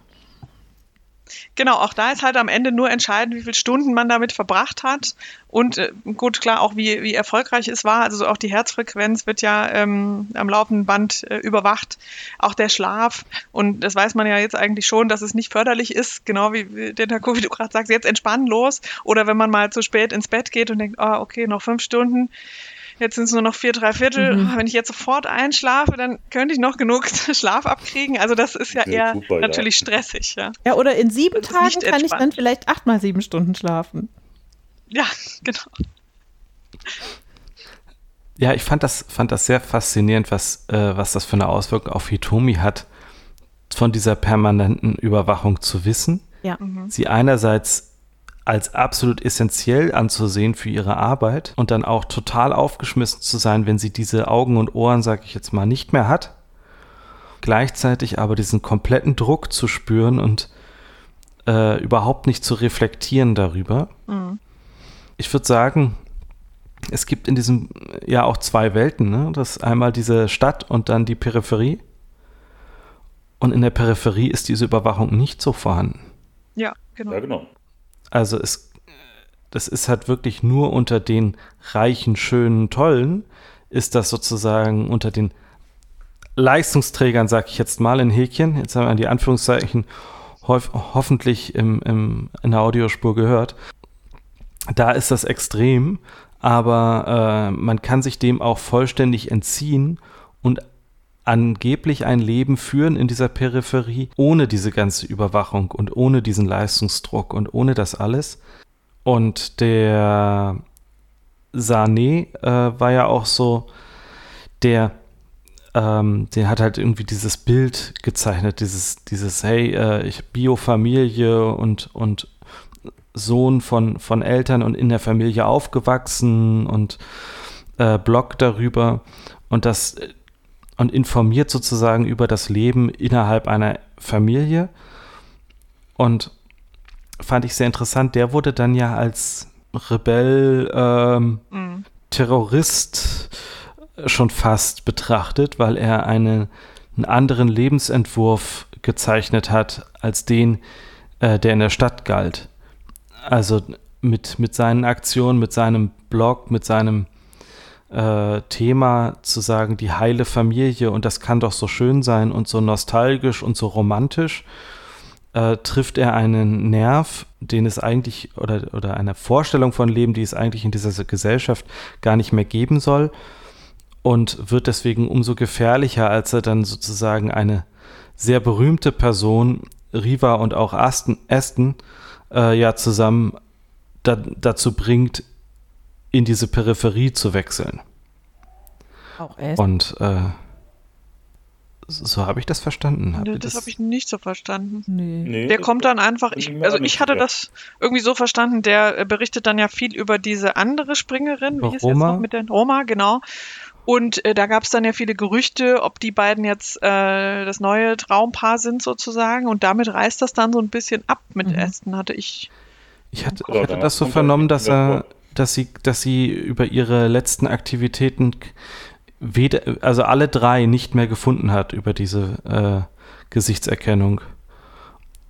Genau, auch da ist halt am Ende nur entscheidend, wie viele Stunden man damit verbracht hat und äh, gut, klar, auch wie, wie erfolgreich es war. Also auch die Herzfrequenz wird ja ähm, am laufenden Band äh, überwacht, auch der Schlaf. Und das weiß man ja jetzt eigentlich schon, dass es nicht förderlich ist, genau wie, wie der Taco, wie du gerade sagst, jetzt entspannen los. Oder wenn man mal zu spät ins Bett geht und denkt, oh, okay, noch fünf Stunden jetzt sind es nur noch vier, drei Viertel. Mhm. Wenn ich jetzt sofort einschlafe, dann könnte ich noch genug *laughs* Schlaf abkriegen. Also das ist ja eher super, natürlich ja. stressig. Ja. ja, oder in sieben Tagen kann ich dann vielleicht acht mal sieben Stunden schlafen. Ja, *laughs* genau. Ja, ich fand das, fand das sehr faszinierend, was, äh, was das für eine Auswirkung auf Hitomi hat, von dieser permanenten Überwachung zu wissen. Ja. Mhm. Sie einerseits als absolut essentiell anzusehen für ihre Arbeit und dann auch total aufgeschmissen zu sein, wenn sie diese Augen und Ohren, sag ich jetzt mal, nicht mehr hat. Gleichzeitig aber diesen kompletten Druck zu spüren und äh, überhaupt nicht zu reflektieren darüber. Mhm. Ich würde sagen, es gibt in diesem ja auch zwei Welten. Ne? Das ist einmal diese Stadt und dann die Peripherie. Und in der Peripherie ist diese Überwachung nicht so vorhanden. Ja, genau. Ja, genau. Also es, das ist halt wirklich nur unter den reichen, schönen, tollen, ist das sozusagen unter den Leistungsträgern, sag ich jetzt mal in Häkchen, jetzt haben wir die Anführungszeichen hof hoffentlich im, im, in der Audiospur gehört. Da ist das extrem, aber äh, man kann sich dem auch vollständig entziehen und angeblich ein Leben führen in dieser Peripherie ohne diese ganze Überwachung und ohne diesen Leistungsdruck und ohne das alles. Und der Sané äh, war ja auch so, der, ähm, der hat halt irgendwie dieses Bild gezeichnet, dieses, dieses, hey, äh, ich Biofamilie und, und Sohn von, von Eltern und in der Familie aufgewachsen und äh, Blog darüber. Und das und informiert sozusagen über das Leben innerhalb einer Familie. Und fand ich sehr interessant. Der wurde dann ja als Rebell, ähm, mhm. Terrorist schon fast betrachtet, weil er eine, einen anderen Lebensentwurf gezeichnet hat als den, äh, der in der Stadt galt. Also mit, mit seinen Aktionen, mit seinem Blog, mit seinem äh, Thema zu sagen, die heile Familie und das kann doch so schön sein und so nostalgisch und so romantisch, äh, trifft er einen Nerv, den es eigentlich oder, oder eine Vorstellung von Leben, die es eigentlich in dieser Gesellschaft gar nicht mehr geben soll und wird deswegen umso gefährlicher, als er dann sozusagen eine sehr berühmte Person, Riva und auch Aston, Aston äh, ja zusammen da, dazu bringt, in diese Peripherie zu wechseln. Auch Aston. Und äh, so habe ich das verstanden. Hab nee, das, das habe ich nicht so verstanden. Nee. nee der kommt dann einfach, ich, also ich hatte das irgendwie so verstanden, der berichtet dann ja viel über diese andere Springerin, wie hieß Roma? jetzt noch mit der Roma, genau. Und äh, da gab es dann ja viele Gerüchte, ob die beiden jetzt äh, das neue Traumpaar sind sozusagen. Und damit reißt das dann so ein bisschen ab mit mhm. Aston, hatte ich. Ich hatte, ich hatte das so vernommen, dass er, dass sie, dass sie über ihre letzten Aktivitäten weder, also alle drei nicht mehr gefunden hat über diese äh, Gesichtserkennung.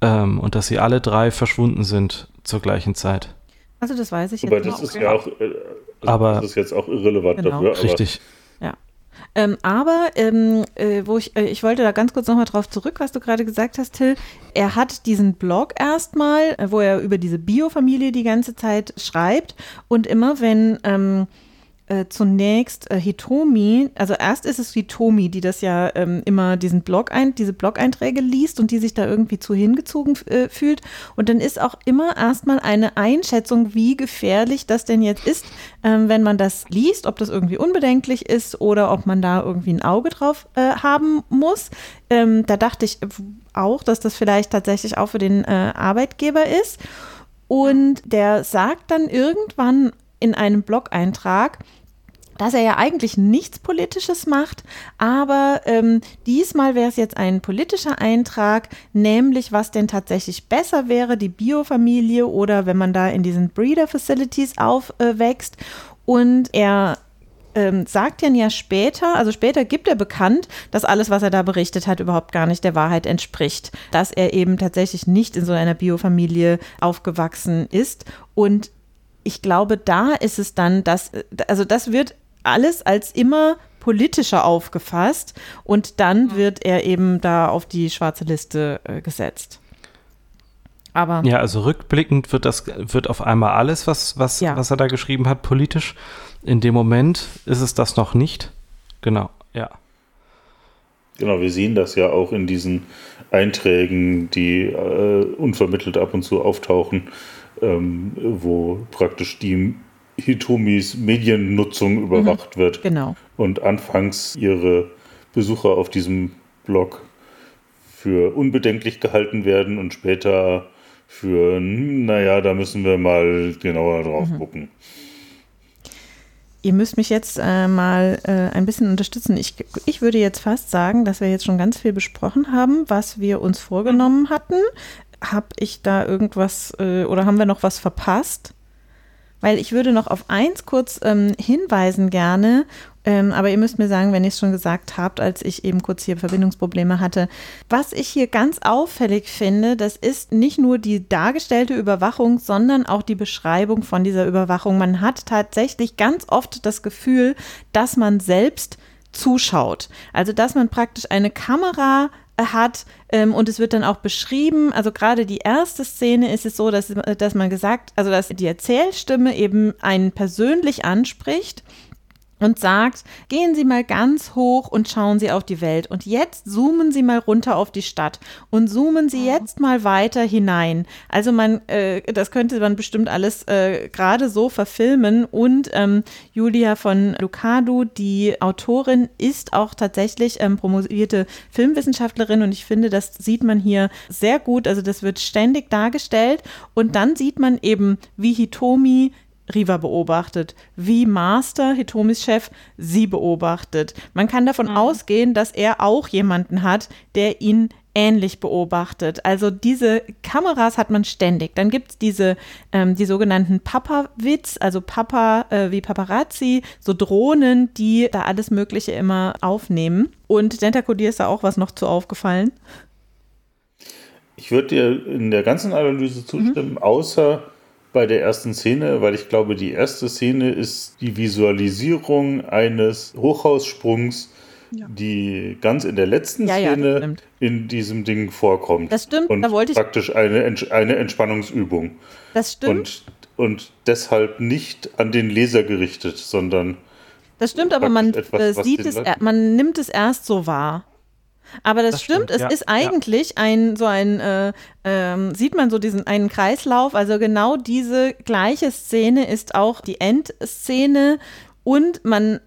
Ähm, und dass sie alle drei verschwunden sind zur gleichen Zeit. Also das weiß ich jetzt Aber das ist ja auch, äh, aber das ist jetzt auch irrelevant genau. dafür. Richtig. Ähm, aber ähm, äh, wo ich, äh, ich wollte da ganz kurz nochmal drauf zurück, was du gerade gesagt hast, Till. Er hat diesen Blog erstmal, äh, wo er über diese Biofamilie die ganze Zeit schreibt. Und immer wenn ähm, äh, zunächst äh, Hitomi, also erst ist es Hitomi, die das ja ähm, immer diesen Blog ein, diese Blog-Einträge liest und die sich da irgendwie zu hingezogen äh, fühlt. Und dann ist auch immer erstmal eine Einschätzung, wie gefährlich das denn jetzt ist, ähm, wenn man das liest, ob das irgendwie unbedenklich ist oder ob man da irgendwie ein Auge drauf äh, haben muss. Ähm, da dachte ich auch, dass das vielleicht tatsächlich auch für den äh, Arbeitgeber ist. Und der sagt dann irgendwann in einem Blog-Eintrag, dass er ja eigentlich nichts Politisches macht, aber ähm, diesmal wäre es jetzt ein politischer Eintrag, nämlich was denn tatsächlich besser wäre, die Biofamilie oder wenn man da in diesen Breeder Facilities aufwächst. Und er ähm, sagt dann ja später, also später gibt er bekannt, dass alles, was er da berichtet hat, überhaupt gar nicht der Wahrheit entspricht. Dass er eben tatsächlich nicht in so einer Biofamilie aufgewachsen ist. Und ich glaube, da ist es dann, dass, also das wird alles als immer politischer aufgefasst und dann mhm. wird er eben da auf die schwarze Liste äh, gesetzt. Aber ja, also rückblickend wird das wird auf einmal alles, was was ja. was er da geschrieben hat, politisch. In dem Moment ist es das noch nicht. Genau, ja. Genau, wir sehen das ja auch in diesen Einträgen, die äh, unvermittelt ab und zu auftauchen, ähm, wo praktisch die Hitomis Mediennutzung überwacht mhm, wird. Genau. Und anfangs ihre Besucher auf diesem Blog für unbedenklich gehalten werden und später für, naja, da müssen wir mal genauer drauf mhm. gucken. Ihr müsst mich jetzt äh, mal äh, ein bisschen unterstützen. Ich, ich würde jetzt fast sagen, dass wir jetzt schon ganz viel besprochen haben, was wir uns vorgenommen hatten. Habe ich da irgendwas äh, oder haben wir noch was verpasst? Weil ich würde noch auf eins kurz ähm, hinweisen gerne, ähm, aber ihr müsst mir sagen, wenn ihr es schon gesagt habt, als ich eben kurz hier Verbindungsprobleme hatte. Was ich hier ganz auffällig finde, das ist nicht nur die dargestellte Überwachung, sondern auch die Beschreibung von dieser Überwachung. Man hat tatsächlich ganz oft das Gefühl, dass man selbst zuschaut. Also dass man praktisch eine Kamera hat ähm, und es wird dann auch beschrieben, also gerade die erste Szene ist es so, dass, dass man gesagt, also dass die Erzählstimme eben einen persönlich anspricht und sagt, gehen Sie mal ganz hoch und schauen Sie auf die Welt. Und jetzt zoomen Sie mal runter auf die Stadt und zoomen Sie jetzt mal weiter hinein. Also man, äh, das könnte man bestimmt alles äh, gerade so verfilmen. Und ähm, Julia von Lucado, die Autorin, ist auch tatsächlich ähm, promovierte Filmwissenschaftlerin und ich finde, das sieht man hier sehr gut. Also das wird ständig dargestellt und dann sieht man eben, wie Hitomi Riva beobachtet, wie Master, Hitomis Chef, sie beobachtet. Man kann davon mhm. ausgehen, dass er auch jemanden hat, der ihn ähnlich beobachtet. Also diese Kameras hat man ständig. Dann gibt es diese, ähm, die sogenannten Papa-Witz, also Papa äh, wie Paparazzi, so Drohnen, die da alles Mögliche immer aufnehmen. Und Dentaco, dir ist da auch was noch zu aufgefallen? Ich würde dir in der ganzen Analyse zustimmen, mhm. außer bei der ersten Szene, weil ich glaube, die erste Szene ist die Visualisierung eines Hochhaussprungs, ja. die ganz in der letzten ja, Szene ja, in diesem Ding vorkommt. Das stimmt, und da wollte ich. Praktisch eine, eine Entspannungsübung. Das stimmt. Und, und deshalb nicht an den Leser gerichtet, sondern. Das stimmt, aber man etwas, äh, sieht es, man nimmt es erst so wahr. Aber das, das stimmt, stimmt, es ja. ist eigentlich ja. ein, so ein, äh, ähm, sieht man so diesen einen Kreislauf, also genau diese gleiche Szene ist auch die Endszene und man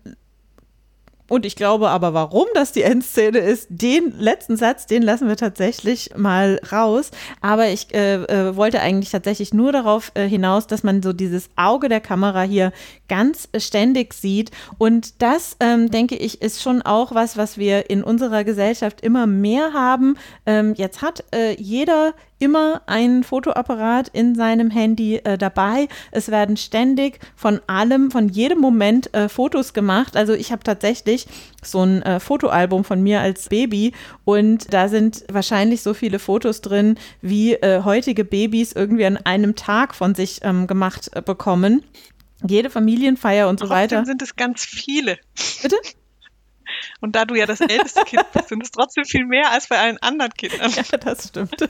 und ich glaube aber, warum das die Endszene ist, den letzten Satz, den lassen wir tatsächlich mal raus. Aber ich äh, äh, wollte eigentlich tatsächlich nur darauf äh, hinaus, dass man so dieses Auge der Kamera hier ganz ständig sieht. Und das, ähm, denke ich, ist schon auch was, was wir in unserer Gesellschaft immer mehr haben. Ähm, jetzt hat äh, jeder immer einen Fotoapparat in seinem Handy äh, dabei. Es werden ständig von allem, von jedem Moment äh, Fotos gemacht. Also ich habe tatsächlich so ein äh, Fotoalbum von mir als Baby und da sind wahrscheinlich so viele Fotos drin, wie äh, heutige Babys irgendwie an einem Tag von sich ähm, gemacht äh, bekommen. Jede Familienfeier und so Trotzdem weiter. sind es ganz viele. Bitte? Und da du ja das älteste Kind bist, sind es trotzdem viel mehr als bei allen anderen Kindern. Ja, das stimmt. *laughs*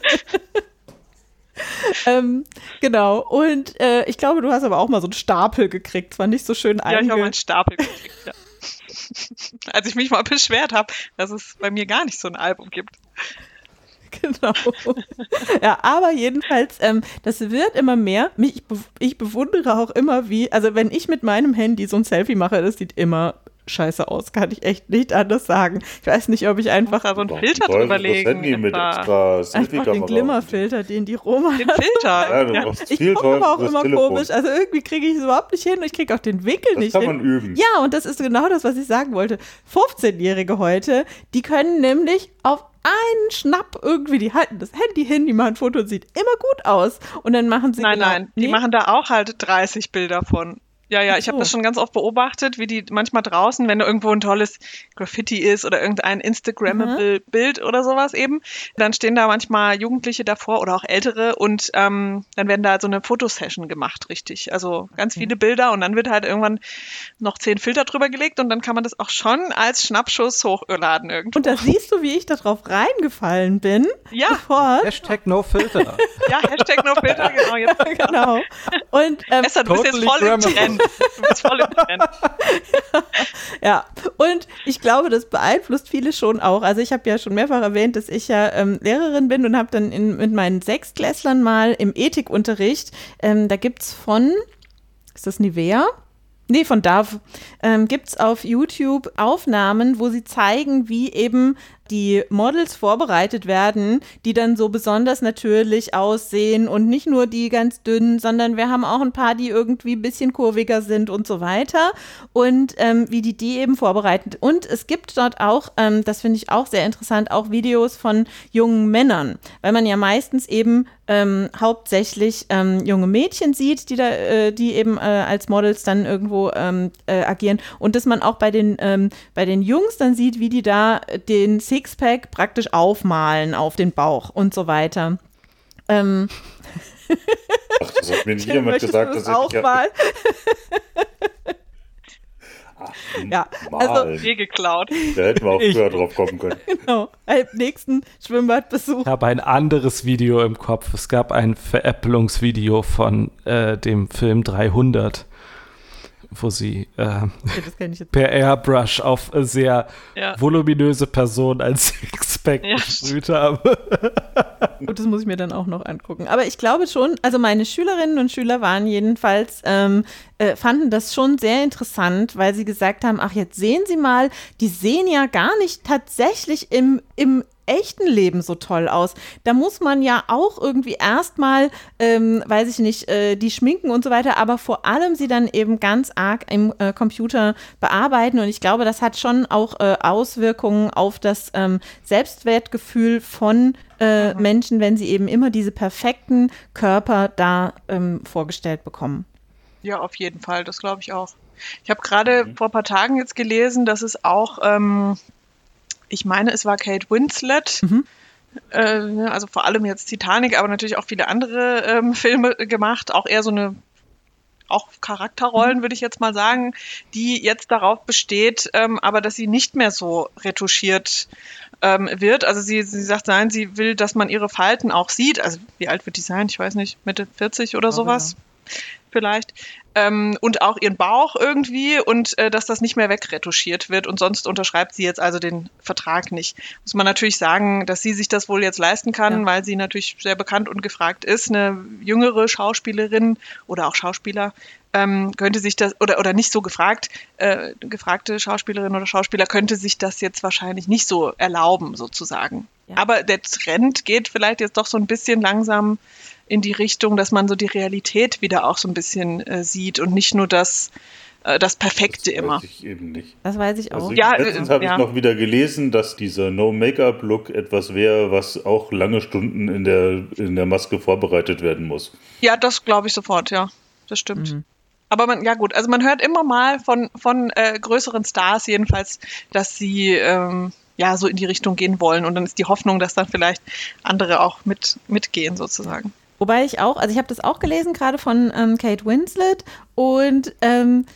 ähm, genau. Und äh, ich glaube, du hast aber auch mal so einen Stapel gekriegt. Zwar nicht so schön Ja, ich habe mal einen Stapel gekriegt, ja. *laughs* Als ich mich mal beschwert habe, dass es bei mir gar nicht so ein Album gibt. *laughs* Genau. Ja, aber jedenfalls, ähm, das wird immer mehr. Ich, ich bewundere auch immer, wie, also wenn ich mit meinem Handy so ein Selfie mache, das sieht immer scheiße aus, kann ich echt nicht anders sagen. Ich weiß nicht, ob ich einfach so einen Filter drüber legen. mit extra einfach den Glimmerfilter, den die Roma Den Filter. Ja, ich gucke aber auch immer Telefon. komisch. Also irgendwie kriege ich es überhaupt nicht hin und ich kriege auch den Winkel das nicht kann hin. man üben. Ja, und das ist genau das, was ich sagen wollte. 15-Jährige heute, die können nämlich auf einen Schnapp irgendwie, die halten das Handy hin, die machen ein Foto und sieht immer gut aus. Und dann machen sie. Nein, genau, nein, die machen da auch halt 30 Bilder von. Ja, ja, ich habe das schon ganz oft beobachtet, wie die manchmal draußen, wenn da irgendwo ein tolles Graffiti ist oder irgendein Instagrammable mhm. Bild oder sowas eben, dann stehen da manchmal Jugendliche davor oder auch Ältere und ähm, dann werden da so eine Fotosession gemacht, richtig. Also ganz okay. viele Bilder und dann wird halt irgendwann noch zehn Filter drüber gelegt und dann kann man das auch schon als Schnappschuss hochladen irgendwo. Und da siehst du, wie ich darauf reingefallen bin. Ja. Sofort. Hashtag No Filter. *laughs* ja, Hashtag No Filter, genau. Jetzt. *laughs* genau. Und, ähm, Besser, du bist jetzt voll im Trend. Du bist voll im Trend. ja, und ich glaube, das beeinflusst viele schon auch. Also ich habe ja schon mehrfach erwähnt, dass ich ja ähm, Lehrerin bin und habe dann in, mit meinen Sechstklässlern mal im Ethikunterricht, ähm, da gibt es von, ist das Nivea? Nee, von Dove ähm, gibt es auf YouTube Aufnahmen, wo sie zeigen, wie eben die Models vorbereitet werden, die dann so besonders natürlich aussehen und nicht nur die ganz dünnen, sondern wir haben auch ein paar, die irgendwie ein bisschen kurviger sind und so weiter. Und ähm, wie die die eben vorbereiten. Und es gibt dort auch, ähm, das finde ich auch sehr interessant, auch Videos von jungen Männern, weil man ja meistens eben ähm, hauptsächlich ähm, junge Mädchen sieht, die da, äh, die eben äh, als Models dann irgendwo ähm, äh, agieren. Und dass man auch bei den ähm, bei den Jungs dann sieht, wie die da den Six Sixpack praktisch aufmalen auf den Bauch und so weiter. Ähm. Ach, das hat mir *laughs* nie jemand gesagt, dass ich auch mal. Ach, ja, also eh geklaut. Da hätten wir auch früher ich, drauf kommen können. *laughs* Genau, beim nächsten Schwimmbadbesuch. Ich habe ein anderes Video im Kopf. Es gab ein Veräpplungsvideo von äh, dem Film 300 wo sie äh, per Airbrush auf sehr ja. voluminöse Person als *laughs* Sixpack ja. gesprüht haben. *laughs* Gut, das muss ich mir dann auch noch angucken. Aber ich glaube schon, also meine Schülerinnen und Schüler waren jedenfalls, ähm, äh, fanden das schon sehr interessant, weil sie gesagt haben, ach, jetzt sehen Sie mal, die sehen ja gar nicht tatsächlich im, im echten Leben so toll aus. Da muss man ja auch irgendwie erstmal, ähm, weiß ich nicht, äh, die schminken und so weiter, aber vor allem sie dann eben ganz arg im äh, Computer bearbeiten. Und ich glaube, das hat schon auch äh, Auswirkungen auf das ähm, Selbstwertgefühl von äh, mhm. Menschen, wenn sie eben immer diese perfekten Körper da ähm, vorgestellt bekommen. Ja, auf jeden Fall, das glaube ich auch. Ich habe gerade mhm. vor ein paar Tagen jetzt gelesen, dass es auch, ähm, ich meine, es war Kate Winslet, mhm. äh, also vor allem jetzt Titanic, aber natürlich auch viele andere ähm, *laughs* Filme gemacht, auch eher so eine auch Charakterrollen, mhm. würde ich jetzt mal sagen, die jetzt darauf besteht, ähm, aber dass sie nicht mehr so retuschiert ähm, wird. Also sie, sie sagt, nein, sie will, dass man ihre Falten auch sieht. Also wie alt wird die sein? Ich weiß nicht, Mitte 40 oder sowas. Ja. Vielleicht ähm, und auch ihren Bauch irgendwie und äh, dass das nicht mehr wegretuschiert wird und sonst unterschreibt sie jetzt also den Vertrag nicht. Muss man natürlich sagen, dass sie sich das wohl jetzt leisten kann, ja. weil sie natürlich sehr bekannt und gefragt ist. Eine jüngere Schauspielerin oder auch Schauspieler ähm, könnte sich das, oder, oder nicht so gefragt, äh, gefragte Schauspielerin oder Schauspieler könnte sich das jetzt wahrscheinlich nicht so erlauben, sozusagen. Ja. Aber der Trend geht vielleicht jetzt doch so ein bisschen langsam in die Richtung, dass man so die Realität wieder auch so ein bisschen äh, sieht und nicht nur das, äh, das Perfekte das immer. Weiß ich eben nicht. Das weiß ich auch. Also ja, letztens äh, habe ja. ich noch wieder gelesen, dass dieser No-Make-up-Look etwas wäre, was auch lange Stunden in der, in der Maske vorbereitet werden muss. Ja, das glaube ich sofort, ja. Das stimmt. Mhm. Aber man, ja gut, also man hört immer mal von, von äh, größeren Stars jedenfalls, dass sie ähm, ja so in die Richtung gehen wollen. Und dann ist die Hoffnung, dass dann vielleicht andere auch mit, mitgehen sozusagen. Wobei ich auch, also ich habe das auch gelesen, gerade von ähm, Kate Winslet und ähm,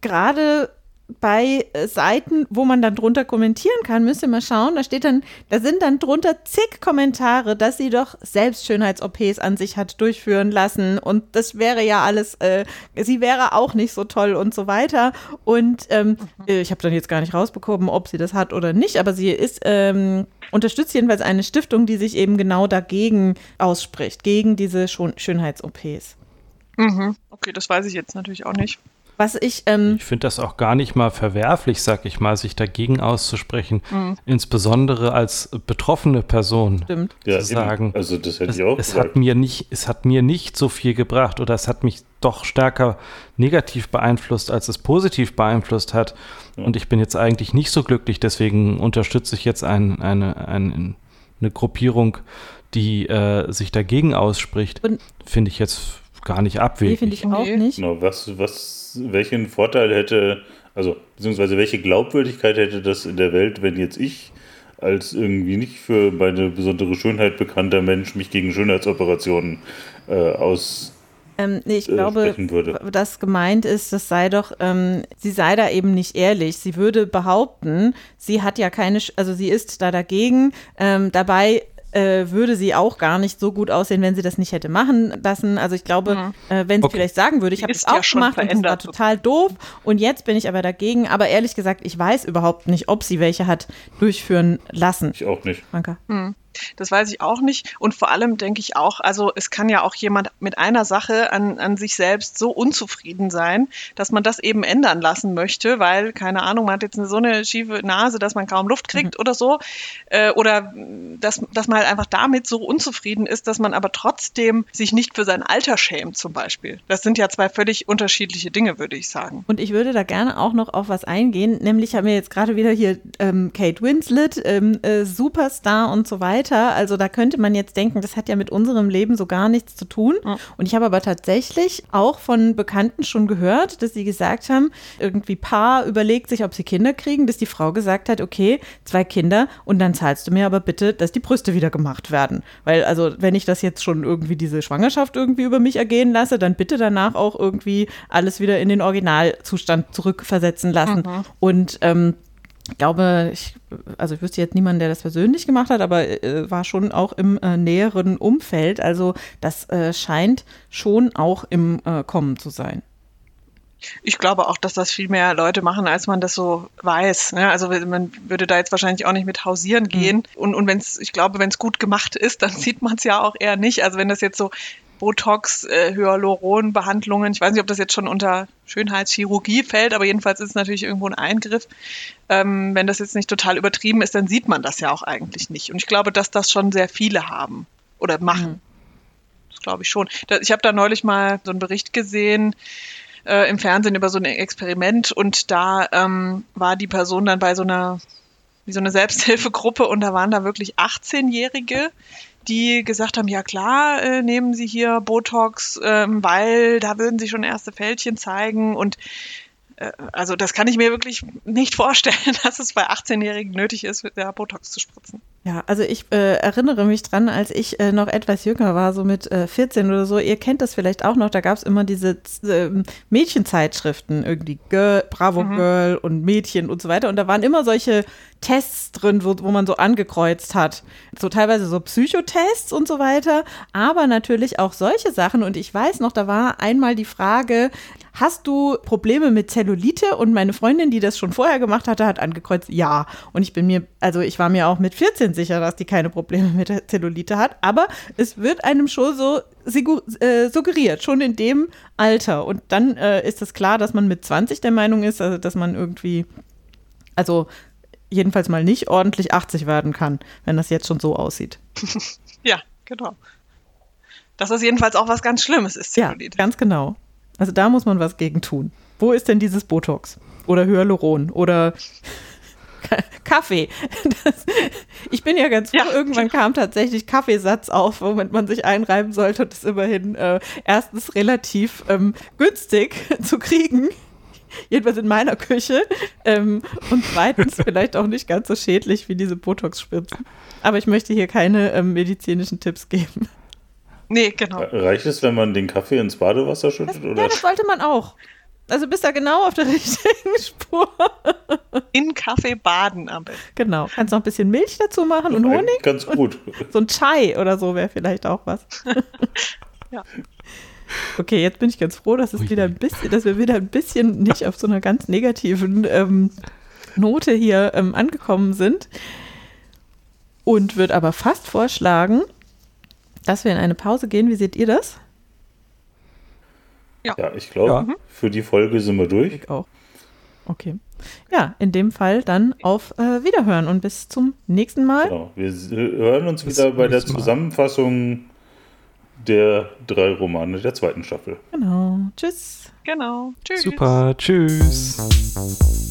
gerade bei äh, Seiten, wo man dann drunter kommentieren kann, müsst ihr mal schauen, da steht dann, da sind dann drunter zig Kommentare, dass sie doch selbst Schönheits-OPs an sich hat durchführen lassen und das wäre ja alles, äh, sie wäre auch nicht so toll und so weiter. Und ähm, mhm. Äh, ich habe dann jetzt gar nicht rausbekommen, ob sie das hat oder nicht, aber sie ist ähm, unterstützt jedenfalls eine Stiftung, die sich eben genau dagegen ausspricht, gegen diese Schönheits-OPs. Mhm. Okay, das weiß ich jetzt natürlich auch nicht. Was ich. Ähm ich finde das auch gar nicht mal verwerflich, sag ich mal, sich dagegen auszusprechen. Mhm. Insbesondere als betroffene Person. Stimmt. Ja, zu sagen. Also, das hätte es, ich auch es hat mir nicht, Es hat mir nicht so viel gebracht oder es hat mich doch stärker negativ beeinflusst, als es positiv beeinflusst hat. Ja. Und ich bin jetzt eigentlich nicht so glücklich. Deswegen unterstütze ich jetzt ein, eine, eine, eine Gruppierung, die äh, sich dagegen ausspricht. Finde ich jetzt gar nicht abwegig. Nee, finde ich auch nicht. Genau, was, was, welchen Vorteil hätte, also beziehungsweise welche Glaubwürdigkeit hätte das in der Welt, wenn jetzt ich als irgendwie nicht für meine besondere Schönheit bekannter Mensch mich gegen Schönheitsoperationen äh, aus ähm, nee, ich äh, glaube, das gemeint ist, das sei doch, ähm, sie sei da eben nicht ehrlich. Sie würde behaupten, sie hat ja keine, also sie ist da dagegen. Ähm, dabei äh, würde sie auch gar nicht so gut aussehen, wenn sie das nicht hätte machen lassen. Also ich glaube, mhm. äh, wenn sie okay. vielleicht sagen würde, ich habe es auch ja gemacht und das war total doof und jetzt bin ich aber dagegen. Aber ehrlich gesagt, ich weiß überhaupt nicht, ob sie welche hat durchführen lassen. Ich auch nicht. Danke. Mhm. Das weiß ich auch nicht. Und vor allem denke ich auch, also es kann ja auch jemand mit einer Sache an, an sich selbst so unzufrieden sein, dass man das eben ändern lassen möchte, weil, keine Ahnung, man hat jetzt so eine schiefe Nase, dass man kaum Luft kriegt mhm. oder so. Äh, oder dass, dass man halt einfach damit so unzufrieden ist, dass man aber trotzdem sich nicht für sein Alter schämt, zum Beispiel. Das sind ja zwei völlig unterschiedliche Dinge, würde ich sagen. Und ich würde da gerne auch noch auf was eingehen, nämlich haben wir jetzt gerade wieder hier ähm, Kate Winslet, ähm, äh, Superstar und so weiter weiter. Also da könnte man jetzt denken, das hat ja mit unserem Leben so gar nichts zu tun. Und ich habe aber tatsächlich auch von Bekannten schon gehört, dass sie gesagt haben, irgendwie Paar überlegt sich, ob sie Kinder kriegen, dass die Frau gesagt hat, okay, zwei Kinder und dann zahlst du mir aber bitte, dass die Brüste wieder gemacht werden. Weil also, wenn ich das jetzt schon irgendwie diese Schwangerschaft irgendwie über mich ergehen lasse, dann bitte danach auch irgendwie alles wieder in den Originalzustand zurückversetzen lassen. Mhm. Und ähm, ich glaube, ich, also ich wüsste jetzt niemanden, der das persönlich gemacht hat, aber äh, war schon auch im äh, näheren Umfeld. Also das äh, scheint schon auch im äh, Kommen zu sein. Ich glaube auch, dass das viel mehr Leute machen, als man das so weiß. Ne? Also man würde da jetzt wahrscheinlich auch nicht mit hausieren mhm. gehen. Mhm. Und, und wenn es, ich glaube, wenn es gut gemacht ist, dann *laughs* sieht man es ja auch eher nicht. Also wenn das jetzt so Botox, äh, Hyaluron-Behandlungen. Ich weiß nicht, ob das jetzt schon unter Schönheitschirurgie fällt, aber jedenfalls ist es natürlich irgendwo ein Eingriff. Ähm, wenn das jetzt nicht total übertrieben ist, dann sieht man das ja auch eigentlich nicht. Und ich glaube, dass das schon sehr viele haben oder machen. Mhm. Das glaube ich schon. Ich habe da neulich mal so einen Bericht gesehen, äh, im Fernsehen über so ein Experiment und da ähm, war die Person dann bei so einer wie so eine Selbsthilfegruppe und da waren da wirklich 18-Jährige, die gesagt haben, ja klar, äh, nehmen Sie hier Botox, ähm, weil da würden Sie schon erste Fältchen zeigen. Und also das kann ich mir wirklich nicht vorstellen, *laughs* dass es bei 18-Jährigen nötig ist, mit der Botox zu spritzen. Ja, also ich äh, erinnere mich dran, als ich äh, noch etwas jünger war, so mit äh, 14 oder so, ihr kennt das vielleicht auch noch, da gab es immer diese ähm, Mädchenzeitschriften, irgendwie Girl, Bravo mhm. Girl und Mädchen und so weiter. Und da waren immer solche Tests drin, wo, wo man so angekreuzt hat. So teilweise so Psychotests und so weiter, aber natürlich auch solche Sachen. Und ich weiß noch, da war einmal die Frage, hast du Probleme mit Zellulite? Und meine Freundin, die das schon vorher gemacht hatte, hat angekreuzt, ja. Und ich bin mir, also ich war mir auch mit 14 sicher, dass die keine Probleme mit der Zellulite hat. Aber es wird einem schon so äh, suggeriert, schon in dem Alter. Und dann äh, ist es klar, dass man mit 20 der Meinung ist, also dass man irgendwie, also jedenfalls mal nicht ordentlich 80 werden kann, wenn das jetzt schon so aussieht. *laughs* ja, genau. Das jedenfalls auch was ganz Schlimmes ist, Zellulite. Ja, ganz genau. Also da muss man was gegen tun. Wo ist denn dieses Botox? Oder Hyaluron? Oder *laughs* Kaffee. Das, ich bin ja ganz froh, ja. irgendwann kam tatsächlich Kaffeesatz auf, womit man sich einreiben sollte und ist immerhin äh, erstens relativ ähm, günstig *laughs* zu kriegen. Jedenfalls in meiner Küche. Ähm, und zweitens *laughs* vielleicht auch nicht ganz so schädlich wie diese Botox-Spritzen. Aber ich möchte hier keine ähm, medizinischen Tipps geben. Nee, genau. Reicht es, wenn man den Kaffee ins Badewasser schüttet? Das, oder? Ja, das sollte man auch. Also bist da genau auf der *laughs* richtigen Spur. In Kaffee baden am besten. Genau. Kannst noch ein bisschen Milch dazu machen und Honig. Ganz gut. *laughs* So ein Chai oder so wäre vielleicht auch was. *laughs* ja. Okay, jetzt bin ich ganz froh, dass es wieder ein bisschen, dass wir wieder ein bisschen nicht auf so einer ganz negativen ähm, Note hier ähm, angekommen sind. Und würde aber fast vorschlagen, dass wir in eine Pause gehen. Wie seht ihr das? Ja, ja ich glaube, ja. für die Folge sind wir durch. Ich auch. Okay. Ja, in dem Fall dann auf äh, Wiederhören und bis zum nächsten Mal. Genau. Wir hören uns bis wieder bei der Zusammenfassung der drei Romane der zweiten Staffel. Genau. Tschüss. Genau. Tschüss. Super. Tschüss.